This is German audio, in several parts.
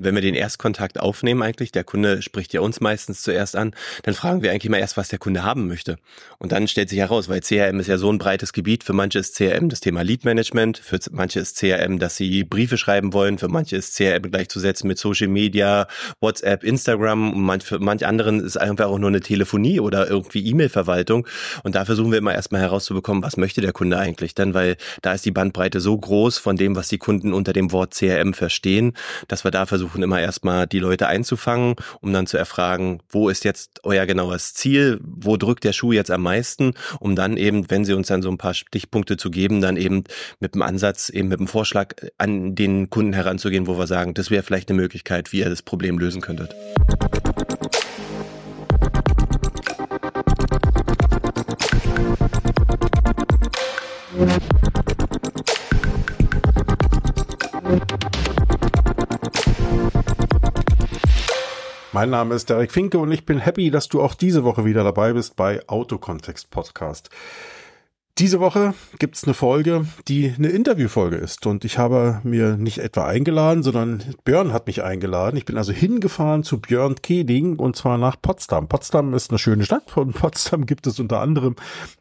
wenn wir den Erstkontakt aufnehmen eigentlich, der Kunde spricht ja uns meistens zuerst an, dann fragen wir eigentlich mal erst, was der Kunde haben möchte. Und dann stellt sich heraus, weil CRM ist ja so ein breites Gebiet, für manche ist CRM das Thema Lead Management, für manche ist CRM, dass sie Briefe schreiben wollen, für manche ist CRM gleichzusetzen mit Social Media, WhatsApp, Instagram und manch, für manch anderen ist einfach auch nur eine Telefonie oder irgendwie E-Mail-Verwaltung. Und da versuchen wir immer erstmal herauszubekommen, was möchte der Kunde eigentlich denn, weil da ist die Bandbreite so groß von dem, was die Kunden unter dem Wort CRM verstehen, dass wir da versuchen, versuchen immer erstmal die Leute einzufangen, um dann zu erfragen, wo ist jetzt euer genaues Ziel, wo drückt der Schuh jetzt am meisten, um dann eben, wenn sie uns dann so ein paar Stichpunkte zu geben, dann eben mit dem Ansatz, eben mit dem Vorschlag an den Kunden heranzugehen, wo wir sagen, das wäre vielleicht eine Möglichkeit, wie ihr das Problem lösen könntet. Mein Name ist Derek Finke und ich bin happy, dass du auch diese Woche wieder dabei bist bei Autokontext Podcast. Diese Woche gibt's eine Folge, die eine Interviewfolge ist. Und ich habe mir nicht etwa eingeladen, sondern Björn hat mich eingeladen. Ich bin also hingefahren zu Björn Keding und zwar nach Potsdam. Potsdam ist eine schöne Stadt. Von Potsdam gibt es unter anderem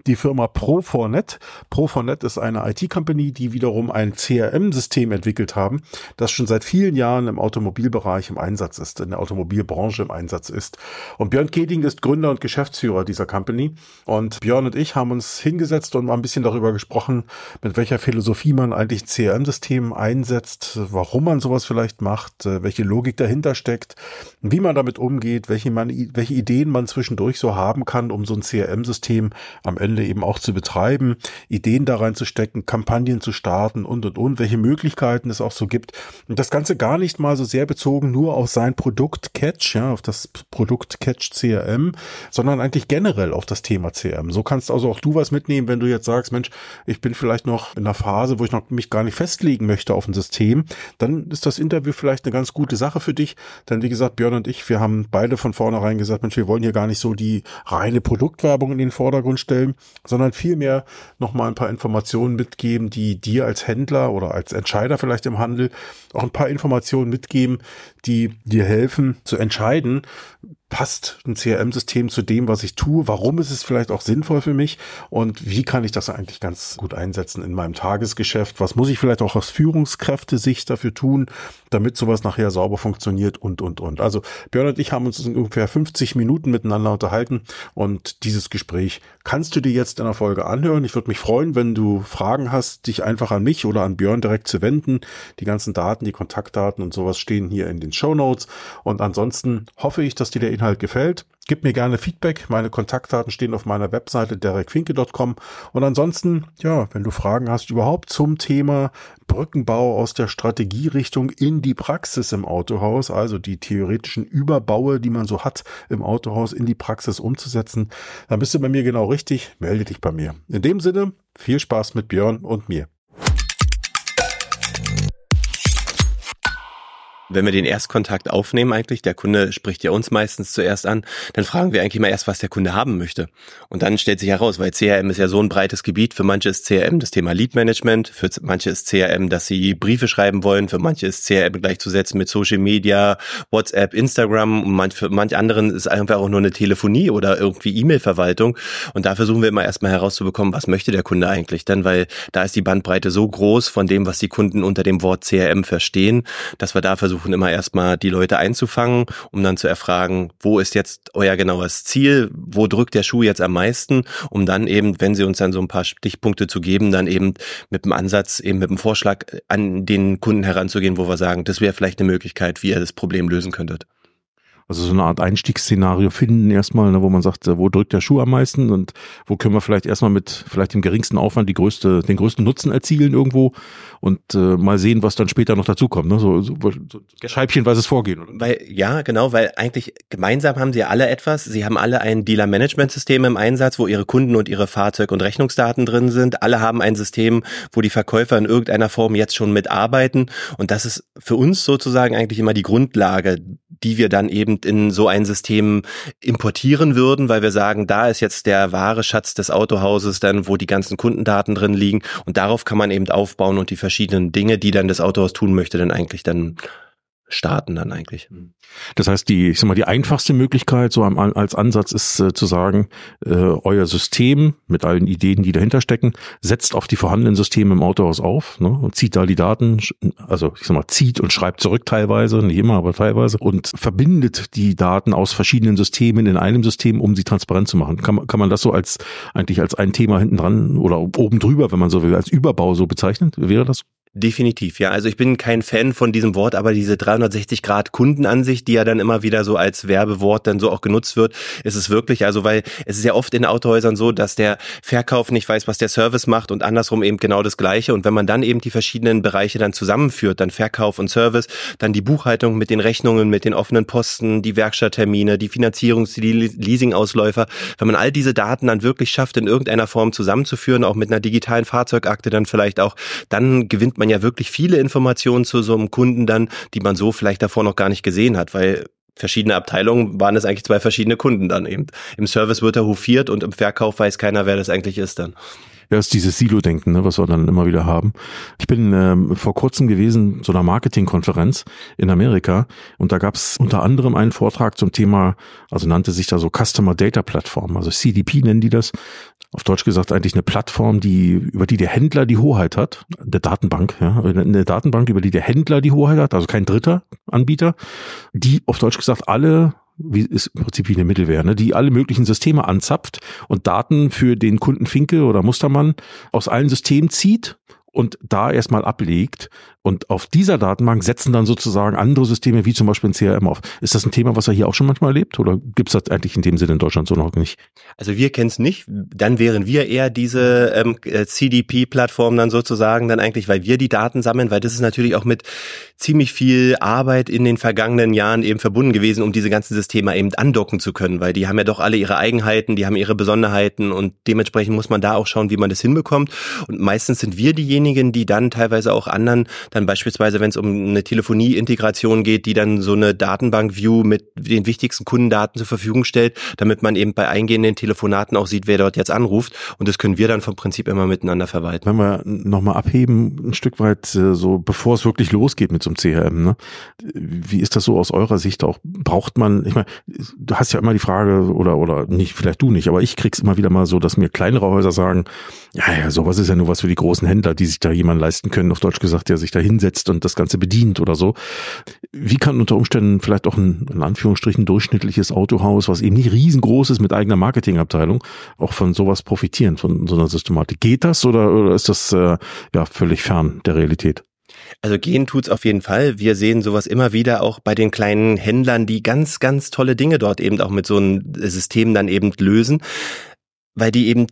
die Firma Pro4Net. Pro4Net ist eine IT-Company, die wiederum ein CRM-System entwickelt haben, das schon seit vielen Jahren im Automobilbereich im Einsatz ist, in der Automobilbranche im Einsatz ist. Und Björn Keding ist Gründer und Geschäftsführer dieser Company. Und Björn und ich haben uns hingesetzt und mal ein bisschen darüber gesprochen, mit welcher Philosophie man eigentlich CRM-System einsetzt, warum man sowas vielleicht macht, äh, welche Logik dahinter steckt, wie man damit umgeht, welche, man, welche Ideen man zwischendurch so haben kann, um so ein CRM-System am Ende eben auch zu betreiben, Ideen da reinzustecken, Kampagnen zu starten und und und, welche Möglichkeiten es auch so gibt. Und das Ganze gar nicht mal so sehr bezogen nur auf sein Produkt Catch, ja, auf das Produkt Catch CRM, sondern eigentlich generell auf das Thema CRM. So kannst also auch du was mitnehmen, wenn du jetzt sagst, Mensch, ich bin vielleicht noch in einer Phase, wo ich noch mich gar nicht festlegen möchte auf ein System, dann ist das Interview vielleicht eine ganz gute Sache für dich. Denn wie gesagt, Björn und ich, wir haben beide von vornherein gesagt, Mensch, wir wollen hier gar nicht so die reine Produktwerbung in den Vordergrund stellen, sondern vielmehr nochmal ein paar Informationen mitgeben, die dir als Händler oder als Entscheider vielleicht im Handel auch ein paar Informationen mitgeben, die dir helfen zu entscheiden, passt ein CRM-System zu dem, was ich tue? Warum ist es vielleicht auch sinnvoll für mich? Und wie kann ich das eigentlich ganz gut einsetzen in meinem Tagesgeschäft? Was muss ich vielleicht auch aus Führungskräfte-Sicht dafür tun, damit sowas nachher sauber funktioniert und, und, und. Also Björn und ich haben uns ungefähr 50 Minuten miteinander unterhalten und dieses Gespräch kannst du dir jetzt in der Folge anhören. Ich würde mich freuen, wenn du Fragen hast, dich einfach an mich oder an Björn direkt zu wenden. Die ganzen Daten, die Kontaktdaten und sowas stehen hier in den Show Notes. Und ansonsten hoffe ich, dass dir der Inhalt gefällt. Gib mir gerne Feedback. Meine Kontaktdaten stehen auf meiner Webseite derekfinke.com. Und ansonsten, ja, wenn du Fragen hast überhaupt zum Thema Brückenbau aus der Strategierichtung in die Praxis im Autohaus, also die theoretischen Überbaue, die man so hat im Autohaus in die Praxis umzusetzen, dann bist du bei mir genau richtig. Melde dich bei mir. In dem Sinne, viel Spaß mit Björn und mir. Wenn wir den Erstkontakt aufnehmen eigentlich, der Kunde spricht ja uns meistens zuerst an, dann fragen wir eigentlich mal erst, was der Kunde haben möchte. Und dann stellt sich heraus, weil CRM ist ja so ein breites Gebiet, für manche ist CRM das Thema Lead Management, für manche ist CRM, dass sie Briefe schreiben wollen, für manche ist CRM gleichzusetzen mit Social Media, WhatsApp, Instagram und manch, für manch anderen ist einfach auch nur eine Telefonie oder irgendwie E-Mail-Verwaltung. Und da versuchen wir immer erstmal herauszubekommen, was möchte der Kunde eigentlich denn, weil da ist die Bandbreite so groß von dem, was die Kunden unter dem Wort CRM verstehen, dass wir da versuchen, versuchen immer erstmal die Leute einzufangen, um dann zu erfragen, wo ist jetzt euer genaues Ziel, wo drückt der Schuh jetzt am meisten, um dann eben, wenn sie uns dann so ein paar Stichpunkte zu geben, dann eben mit dem Ansatz, eben mit dem Vorschlag an den Kunden heranzugehen, wo wir sagen, das wäre vielleicht eine Möglichkeit, wie ihr das Problem lösen könntet. Also so eine Art Einstiegsszenario finden erstmal, ne, wo man sagt, wo drückt der Schuh am meisten und wo können wir vielleicht erstmal mit vielleicht dem geringsten Aufwand die größte, den größten Nutzen erzielen irgendwo und äh, mal sehen, was dann später noch dazukommt. Ne? So, so, so scheibchenweises Vorgehen. Oder? Weil, ja, genau, weil eigentlich gemeinsam haben sie alle etwas. Sie haben alle ein Dealer-Management-System im Einsatz, wo ihre Kunden und ihre Fahrzeug- und Rechnungsdaten drin sind. Alle haben ein System, wo die Verkäufer in irgendeiner Form jetzt schon mitarbeiten. Und das ist für uns sozusagen eigentlich immer die Grundlage, die wir dann eben in so ein System importieren würden, weil wir sagen, da ist jetzt der wahre Schatz des Autohauses dann, wo die ganzen Kundendaten drin liegen. Und darauf kann man eben aufbauen und die verschiedenen Dinge, die dann das Autohaus tun möchte, dann eigentlich dann starten dann eigentlich. Das heißt, die, ich sag mal, die einfachste Möglichkeit so als Ansatz ist äh, zu sagen, äh, euer System mit allen Ideen, die dahinter stecken, setzt auf die vorhandenen Systeme im Autohaus auf ne, und zieht da die Daten, also ich sag mal, zieht und schreibt zurück teilweise, nicht immer, aber teilweise und verbindet die Daten aus verschiedenen Systemen in einem System, um sie transparent zu machen. Kann, kann man das so als eigentlich als ein Thema hinten dran oder oben drüber, wenn man so will, als Überbau so bezeichnen? Wäre das? Definitiv, ja. Also ich bin kein Fan von diesem Wort, aber diese 360 Grad Kundenansicht, die ja dann immer wieder so als Werbewort dann so auch genutzt wird, ist es wirklich, also weil es ist ja oft in Autohäusern so, dass der Verkauf nicht weiß, was der Service macht und andersrum eben genau das Gleiche. Und wenn man dann eben die verschiedenen Bereiche dann zusammenführt, dann Verkauf und Service, dann die Buchhaltung mit den Rechnungen, mit den offenen Posten, die Werkstatttermine, die Finanzierungs-, die Leasingausläufer, wenn man all diese Daten dann wirklich schafft, in irgendeiner Form zusammenzuführen, auch mit einer digitalen Fahrzeugakte dann vielleicht auch, dann gewinnt man ja wirklich viele Informationen zu so einem Kunden dann, die man so vielleicht davor noch gar nicht gesehen hat, weil verschiedene Abteilungen waren es eigentlich zwei verschiedene Kunden dann eben. Im Service wird er hofiert und im Verkauf weiß keiner, wer das eigentlich ist dann. Ja, ist dieses Silo-Denken, ne, was wir dann immer wieder haben. Ich bin ähm, vor kurzem gewesen so einer Marketingkonferenz in Amerika und da gab es unter anderem einen Vortrag zum Thema, also nannte sich da so Customer Data Plattform, also CDP nennen die das. Auf Deutsch gesagt eigentlich eine Plattform, die über die der Händler die Hoheit hat, der Datenbank, ja, eine Datenbank, über die der Händler die Hoheit hat, also kein dritter Anbieter, die auf Deutsch gesagt alle wie ist im Prinzip wie eine Mittelwehr, ne, die alle möglichen Systeme anzapft und Daten für den Kunden Finke oder Mustermann aus allen Systemen zieht und da erstmal ablegt und auf dieser Datenbank setzen dann sozusagen andere Systeme wie zum Beispiel ein CRM auf. Ist das ein Thema, was er hier auch schon manchmal erlebt oder gibt es das eigentlich in dem Sinne in Deutschland so noch nicht? Also wir kennen es nicht. Dann wären wir eher diese ähm, äh, CDP-Plattform dann sozusagen dann eigentlich, weil wir die Daten sammeln, weil das ist natürlich auch mit ziemlich viel Arbeit in den vergangenen Jahren eben verbunden gewesen, um diese ganzen Systeme eben andocken zu können, weil die haben ja doch alle ihre Eigenheiten, die haben ihre Besonderheiten und dementsprechend muss man da auch schauen, wie man das hinbekommt. Und meistens sind wir diejenigen, die dann teilweise auch anderen dann beispielsweise, wenn es um eine Telefonie-Integration geht, die dann so eine Datenbank-View mit den wichtigsten Kundendaten zur Verfügung stellt, damit man eben bei eingehenden Telefonaten auch sieht, wer dort jetzt anruft. Und das können wir dann vom Prinzip immer miteinander verwalten. Wenn wir nochmal abheben, ein Stück weit äh, so, bevor es wirklich losgeht mit so einem CRM, ne? wie ist das so aus eurer Sicht auch? Braucht man, ich meine, du hast ja immer die Frage, oder, oder nicht, vielleicht du nicht, aber ich krieg's immer wieder mal so, dass mir kleinere Häuser sagen, ja, ja, sowas ist ja nur was für die großen Händler, die sich da jemand leisten können, auf Deutsch gesagt, der sich da hinsetzt und das Ganze bedient oder so. Wie kann unter Umständen vielleicht auch ein, in Anführungsstrichen, durchschnittliches Autohaus, was eben nicht riesengroß ist mit eigener Marketingabteilung, auch von sowas profitieren, von so einer Systematik? Geht das oder, oder ist das äh, ja völlig fern der Realität? Also gehen tut's auf jeden Fall. Wir sehen sowas immer wieder auch bei den kleinen Händlern, die ganz, ganz tolle Dinge dort eben auch mit so einem System dann eben lösen, weil die eben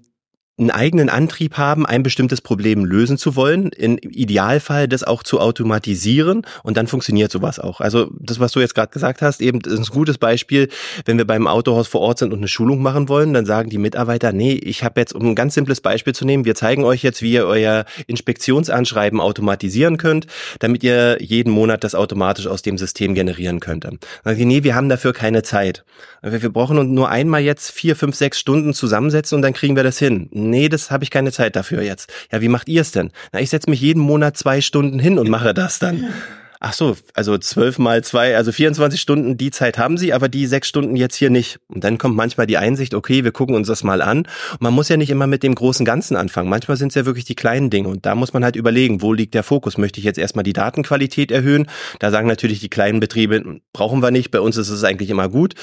einen eigenen Antrieb haben, ein bestimmtes Problem lösen zu wollen, im Idealfall das auch zu automatisieren und dann funktioniert sowas auch. Also das, was du jetzt gerade gesagt hast, eben ist ein gutes Beispiel, wenn wir beim Autohaus vor Ort sind und eine Schulung machen wollen, dann sagen die Mitarbeiter, nee, ich habe jetzt, um ein ganz simples Beispiel zu nehmen, wir zeigen euch jetzt, wie ihr euer Inspektionsanschreiben automatisieren könnt, damit ihr jeden Monat das automatisch aus dem System generieren könnt. Dann sagen die, nee, wir haben dafür keine Zeit. Wir brauchen nur einmal jetzt vier, fünf, sechs Stunden zusammensetzen und dann kriegen wir das hin nee, das habe ich keine Zeit dafür jetzt. Ja, wie macht ihr es denn? Na, ich setze mich jeden Monat zwei Stunden hin und mache das dann. Ach so, also zwölf mal zwei, also 24 Stunden, die Zeit haben sie, aber die sechs Stunden jetzt hier nicht. Und dann kommt manchmal die Einsicht, okay, wir gucken uns das mal an. Man muss ja nicht immer mit dem großen Ganzen anfangen. Manchmal sind es ja wirklich die kleinen Dinge. Und da muss man halt überlegen, wo liegt der Fokus? Möchte ich jetzt erstmal die Datenqualität erhöhen? Da sagen natürlich die kleinen Betriebe, brauchen wir nicht. Bei uns ist es eigentlich immer gut.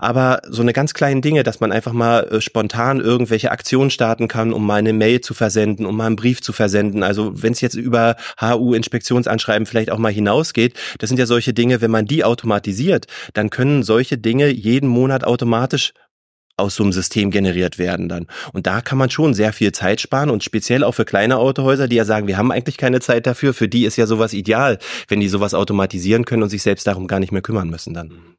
Aber so eine ganz kleinen Dinge, dass man einfach mal äh, spontan irgendwelche Aktionen starten kann, um mal eine Mail zu versenden, um mal einen Brief zu versenden. Also wenn es jetzt über HU-Inspektionsanschreiben vielleicht auch mal hinaus ausgeht, das sind ja solche Dinge, wenn man die automatisiert, dann können solche Dinge jeden Monat automatisch aus so einem System generiert werden dann. Und da kann man schon sehr viel Zeit sparen und speziell auch für kleine Autohäuser, die ja sagen, wir haben eigentlich keine Zeit dafür, für die ist ja sowas ideal, wenn die sowas automatisieren können und sich selbst darum gar nicht mehr kümmern müssen dann.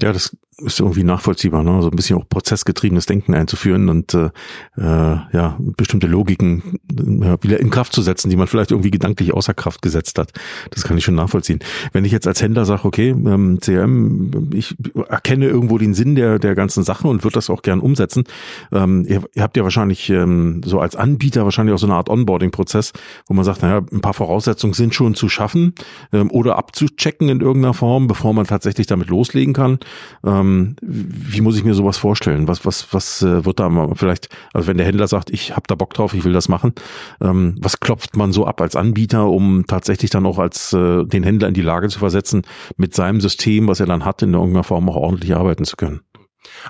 Ja, das ist irgendwie nachvollziehbar, ne? so ein bisschen auch prozessgetriebenes Denken einzuführen und äh, äh, ja bestimmte Logiken ja, wieder in Kraft zu setzen, die man vielleicht irgendwie gedanklich außer Kraft gesetzt hat. Das kann ich schon nachvollziehen. Wenn ich jetzt als Händler sage, okay, ähm, CRM, ich erkenne irgendwo den Sinn der der ganzen Sache und würde das auch gern umsetzen. Ähm, ihr, ihr habt ja wahrscheinlich ähm, so als Anbieter wahrscheinlich auch so eine Art Onboarding-Prozess, wo man sagt, naja, ein paar Voraussetzungen sind schon zu schaffen ähm, oder abzuchecken in irgendeiner Form, bevor man tatsächlich damit loslegen kann. Ähm, wie muss ich mir sowas vorstellen? Was, was, was äh, wird da mal vielleicht, also wenn der Händler sagt, ich habe da Bock drauf, ich will das machen, ähm, was klopft man so ab als Anbieter, um tatsächlich dann auch als äh, den Händler in die Lage zu versetzen, mit seinem System, was er dann hat, in irgendeiner Form auch ordentlich arbeiten zu können?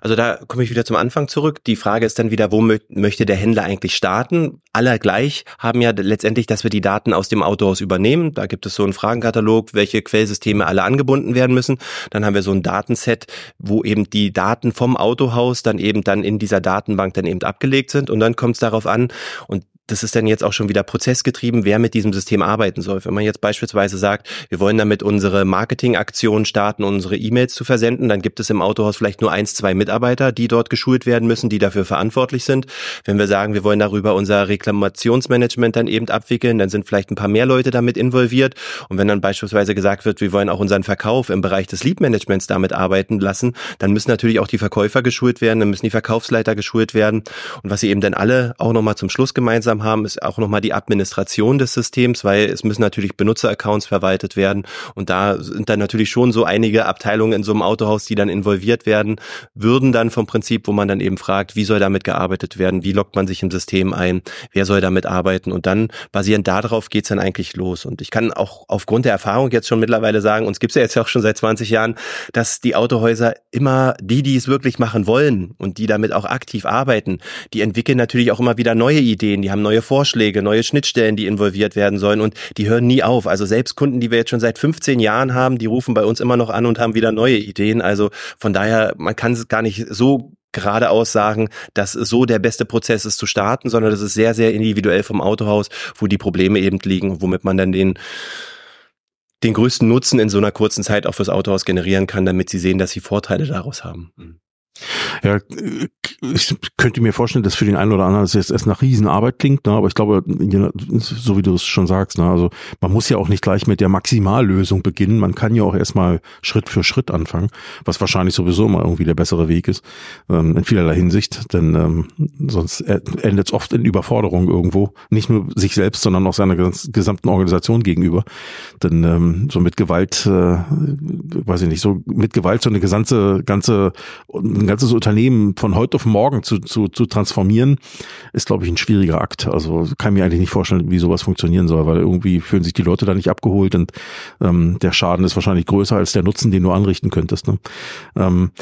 Also da komme ich wieder zum Anfang zurück. Die Frage ist dann wieder, wo mö möchte der Händler eigentlich starten? Alle gleich haben ja letztendlich, dass wir die Daten aus dem Autohaus übernehmen. Da gibt es so einen Fragenkatalog, welche Quellsysteme alle angebunden werden müssen. Dann haben wir so ein Datenset, wo eben die Daten vom Autohaus dann eben dann in dieser Datenbank dann eben abgelegt sind. Und dann kommt es darauf an, und das ist dann jetzt auch schon wieder prozessgetrieben, wer mit diesem System arbeiten soll. Wenn man jetzt beispielsweise sagt, wir wollen damit unsere Marketingaktion starten, unsere E-Mails zu versenden, dann gibt es im Autohaus vielleicht nur eins, zwei Mitarbeiter, die dort geschult werden müssen, die dafür verantwortlich sind. Wenn wir sagen, wir wollen darüber unser Reklamationsmanagement dann eben abwickeln, dann sind vielleicht ein paar mehr Leute damit involviert. Und wenn dann beispielsweise gesagt wird, wir wollen auch unseren Verkauf im Bereich des Lead-Managements damit arbeiten lassen, dann müssen natürlich auch die Verkäufer geschult werden, dann müssen die Verkaufsleiter geschult werden. Und was sie eben dann alle auch nochmal zum Schluss gemeinsam gemeinsam haben, ist auch nochmal die Administration des Systems, weil es müssen natürlich Benutzeraccounts verwaltet werden. Und da sind dann natürlich schon so einige Abteilungen in so einem Autohaus, die dann involviert werden, würden dann vom Prinzip, wo man dann eben fragt, wie soll damit gearbeitet werden, wie lockt man sich im System ein, wer soll damit arbeiten? Und dann basierend darauf geht's dann eigentlich los. Und ich kann auch aufgrund der Erfahrung jetzt schon mittlerweile sagen, uns gibt's ja jetzt auch schon seit 20 Jahren, dass die Autohäuser immer die, die es wirklich machen wollen und die damit auch aktiv arbeiten, die entwickeln natürlich auch immer wieder neue Ideen, die haben neue Vorschläge, neue Schnittstellen, die involviert werden sollen und die hören nie auf. Also selbst Kunden, die wir jetzt schon seit 15 Jahren haben, die rufen bei uns immer noch an und haben wieder neue Ideen. Also von daher, man kann es gar nicht so geradeaus sagen, dass so der beste Prozess ist zu starten, sondern das ist sehr, sehr individuell vom Autohaus, wo die Probleme eben liegen, womit man dann den den größten Nutzen in so einer kurzen Zeit auch fürs Autohaus generieren kann, damit sie sehen, dass sie Vorteile daraus haben. Ja, ich könnte mir vorstellen, dass für den einen oder anderen es jetzt erst nach Riesenarbeit klingt, ne? aber ich glaube, so wie du es schon sagst, ne? also man muss ja auch nicht gleich mit der Maximallösung beginnen, man kann ja auch erstmal Schritt für Schritt anfangen, was wahrscheinlich sowieso mal irgendwie der bessere Weg ist, ähm, in vielerlei Hinsicht, denn ähm, sonst endet es oft in Überforderung irgendwo, nicht nur sich selbst, sondern auch seiner gesamten Organisation gegenüber, denn ähm, so mit Gewalt, äh, weiß ich nicht, so mit Gewalt so eine gesamte, ganze, ein ganzes Unternehmen von heute auf morgen zu, zu, zu transformieren, ist, glaube ich, ein schwieriger Akt. Also kann mir eigentlich nicht vorstellen, wie sowas funktionieren soll, weil irgendwie fühlen sich die Leute da nicht abgeholt und ähm, der Schaden ist wahrscheinlich größer als der Nutzen, den du anrichten könntest. Ne? Ähm,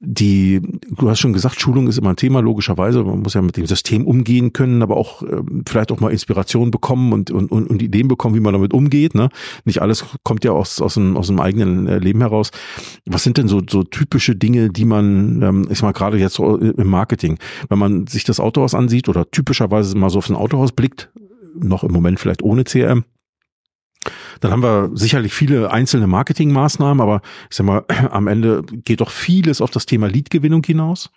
die, du hast schon gesagt, Schulung ist immer ein Thema, logischerweise. Man muss ja mit dem System umgehen können, aber auch äh, vielleicht auch mal Inspiration bekommen und, und, und, und Ideen bekommen, wie man damit umgeht. Ne? Nicht alles kommt ja aus, aus, dem, aus dem eigenen äh, Leben heraus. Was sind denn so, so typische Dinge, die man ähm, ich mal gerade jetzt im Marketing, wenn man sich das Autohaus ansieht oder typischerweise mal so auf ein Autohaus blickt, noch im Moment vielleicht ohne CRM, dann haben wir sicherlich viele einzelne Marketingmaßnahmen, aber ich sag mal, am Ende geht doch vieles auf das Thema Leadgewinnung hinaus.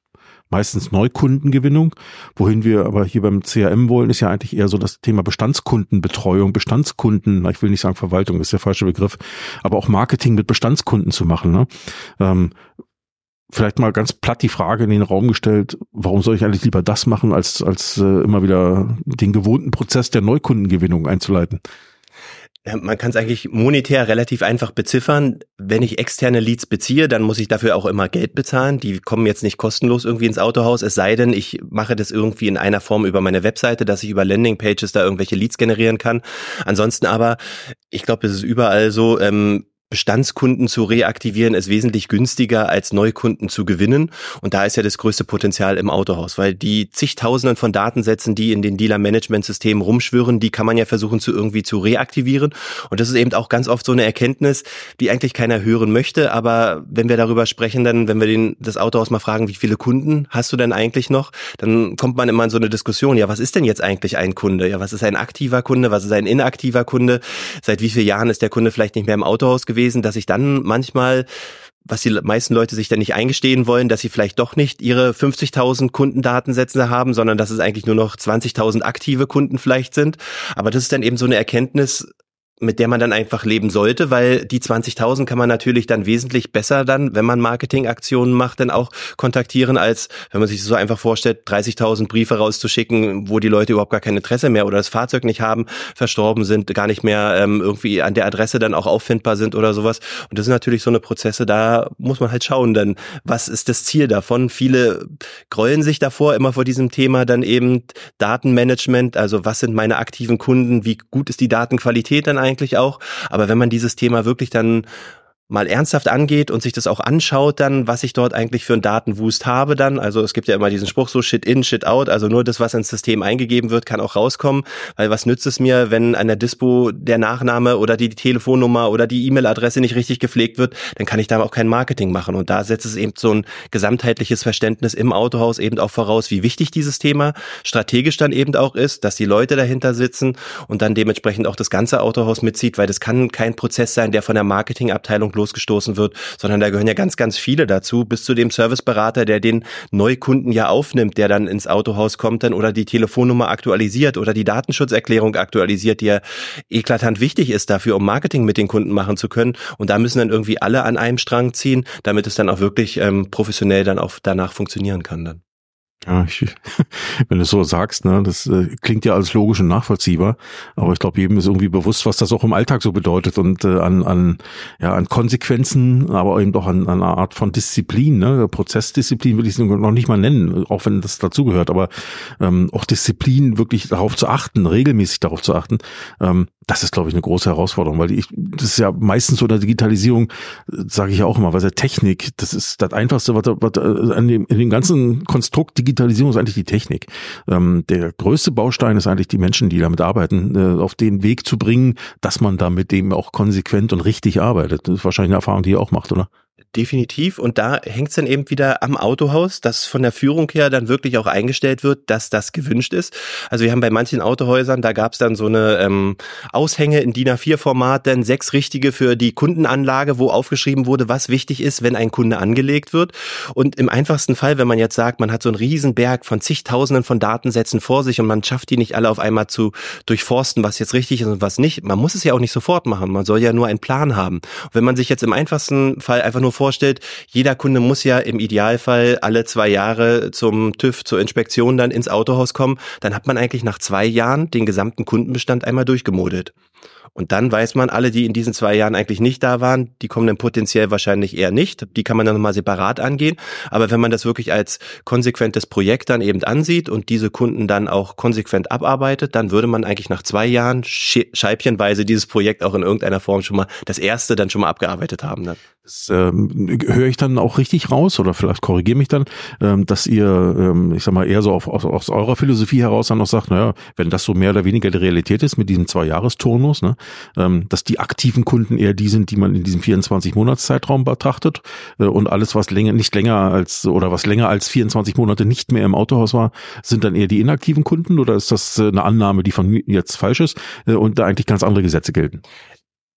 Meistens Neukundengewinnung. Wohin wir aber hier beim CRM wollen, ist ja eigentlich eher so das Thema Bestandskundenbetreuung, Bestandskunden, ich will nicht sagen Verwaltung, ist der falsche Begriff, aber auch Marketing mit Bestandskunden zu machen. Ne? Ähm, vielleicht mal ganz platt die Frage in den Raum gestellt, warum soll ich eigentlich lieber das machen, als, als äh, immer wieder den gewohnten Prozess der Neukundengewinnung einzuleiten? Man kann es eigentlich monetär relativ einfach beziffern. Wenn ich externe Leads beziehe, dann muss ich dafür auch immer Geld bezahlen. Die kommen jetzt nicht kostenlos irgendwie ins Autohaus, es sei denn, ich mache das irgendwie in einer Form über meine Webseite, dass ich über Landingpages da irgendwelche Leads generieren kann. Ansonsten aber, ich glaube, es ist überall so, ähm, Bestandskunden zu reaktivieren ist wesentlich günstiger als Neukunden zu gewinnen. Und da ist ja das größte Potenzial im Autohaus, weil die zigtausenden von Datensätzen, die in den Dealer-Management-Systemen rumschwirren, die kann man ja versuchen zu irgendwie zu reaktivieren. Und das ist eben auch ganz oft so eine Erkenntnis, die eigentlich keiner hören möchte. Aber wenn wir darüber sprechen, dann, wenn wir den, das Autohaus mal fragen, wie viele Kunden hast du denn eigentlich noch? Dann kommt man immer in so eine Diskussion. Ja, was ist denn jetzt eigentlich ein Kunde? Ja, was ist ein aktiver Kunde? Was ist ein inaktiver Kunde? Seit wie vielen Jahren ist der Kunde vielleicht nicht mehr im Autohaus gewesen? Gewesen, dass ich dann manchmal was die meisten Leute sich dann nicht eingestehen wollen, dass sie vielleicht doch nicht ihre 50.000 Kundendatensätze haben, sondern dass es eigentlich nur noch 20.000 aktive Kunden vielleicht sind. Aber das ist dann eben so eine Erkenntnis, mit der man dann einfach leben sollte, weil die 20.000 kann man natürlich dann wesentlich besser dann, wenn man Marketingaktionen macht, dann auch kontaktieren, als wenn man sich so einfach vorstellt, 30.000 Briefe rauszuschicken, wo die Leute überhaupt gar kein Interesse mehr oder das Fahrzeug nicht haben, verstorben sind, gar nicht mehr ähm, irgendwie an der Adresse dann auch auffindbar sind oder sowas. Und das sind natürlich so eine Prozesse, da muss man halt schauen, dann was ist das Ziel davon? Viele grollen sich davor immer vor diesem Thema dann eben Datenmanagement, also was sind meine aktiven Kunden, wie gut ist die Datenqualität dann eigentlich? Eigentlich auch. Aber wenn man dieses Thema wirklich dann mal ernsthaft angeht und sich das auch anschaut dann, was ich dort eigentlich für einen Datenwust habe dann. Also es gibt ja immer diesen Spruch so Shit in, Shit out. Also nur das, was ins System eingegeben wird, kann auch rauskommen. Weil was nützt es mir, wenn an der Dispo der Nachname oder die Telefonnummer oder die E-Mail-Adresse nicht richtig gepflegt wird, dann kann ich da auch kein Marketing machen. Und da setzt es eben so ein gesamtheitliches Verständnis im Autohaus eben auch voraus, wie wichtig dieses Thema strategisch dann eben auch ist, dass die Leute dahinter sitzen und dann dementsprechend auch das ganze Autohaus mitzieht, weil das kann kein Prozess sein, der von der Marketingabteilung losgestoßen wird, sondern da gehören ja ganz, ganz viele dazu, bis zu dem Serviceberater, der den Neukunden ja aufnimmt, der dann ins Autohaus kommt dann oder die Telefonnummer aktualisiert oder die Datenschutzerklärung aktualisiert, die ja eklatant wichtig ist dafür, um Marketing mit den Kunden machen zu können. Und da müssen dann irgendwie alle an einem Strang ziehen, damit es dann auch wirklich ähm, professionell dann auch danach funktionieren kann dann. Ja, ich, wenn du so sagst, ne, das äh, klingt ja alles logisch und nachvollziehbar, aber ich glaube, jedem ist irgendwie bewusst, was das auch im Alltag so bedeutet und äh, an, an, ja, an Konsequenzen, aber eben doch an, an einer Art von Disziplin, ne, Prozessdisziplin will ich es noch nicht mal nennen, auch wenn das dazugehört, aber ähm, auch Disziplin wirklich darauf zu achten, regelmäßig darauf zu achten, ähm, das ist, glaube ich, eine große Herausforderung, weil ich, das ist ja meistens so in der Digitalisierung, sage ich ja auch immer, weil der Technik, das ist das Einfachste, was, was äh, an dem, in dem ganzen Konstrukt Digitalisierung ist eigentlich die Technik. Ähm, der größte Baustein ist eigentlich die Menschen, die damit arbeiten, äh, auf den Weg zu bringen, dass man da mit dem auch konsequent und richtig arbeitet. Das ist wahrscheinlich eine Erfahrung, die ihr auch macht, oder? Definitiv. Und da hängt es dann eben wieder am Autohaus, dass von der Führung her dann wirklich auch eingestellt wird, dass das gewünscht ist. Also wir haben bei manchen Autohäusern, da gab es dann so eine ähm, Aushänge in DIN A4-Format, dann sechs richtige für die Kundenanlage, wo aufgeschrieben wurde, was wichtig ist, wenn ein Kunde angelegt wird. Und im einfachsten Fall, wenn man jetzt sagt, man hat so einen Riesenberg von zigtausenden von Datensätzen vor sich und man schafft die nicht alle auf einmal zu durchforsten, was jetzt richtig ist und was nicht. Man muss es ja auch nicht sofort machen. Man soll ja nur einen Plan haben. Und wenn man sich jetzt im einfachsten Fall einfach nur vorstellt, jeder Kunde muss ja im Idealfall alle zwei Jahre zum TÜV, zur Inspektion dann ins Autohaus kommen, dann hat man eigentlich nach zwei Jahren den gesamten Kundenbestand einmal durchgemodelt. Und dann weiß man, alle, die in diesen zwei Jahren eigentlich nicht da waren, die kommen dann potenziell wahrscheinlich eher nicht. Die kann man dann nochmal separat angehen. Aber wenn man das wirklich als konsequentes Projekt dann eben ansieht und diese Kunden dann auch konsequent abarbeitet, dann würde man eigentlich nach zwei Jahren scheibchenweise dieses Projekt auch in irgendeiner Form schon mal das erste dann schon mal abgearbeitet haben. Dann. Das ähm, höre ich dann auch richtig raus oder vielleicht korrigiere mich dann, ähm, dass ihr, ähm, ich sag mal, eher so auf, aus, aus eurer Philosophie heraus dann noch sagt, naja, wenn das so mehr oder weniger die Realität ist mit diesem Zwei-Jahres-Turnus, ne, ähm, dass die aktiven Kunden eher die sind, die man in diesem 24-Monats-Zeitraum betrachtet äh, und alles, was länger, nicht länger als oder was länger als 24 Monate nicht mehr im Autohaus war, sind dann eher die inaktiven Kunden oder ist das äh, eine Annahme, die von jetzt falsch ist äh, und da eigentlich ganz andere Gesetze gelten?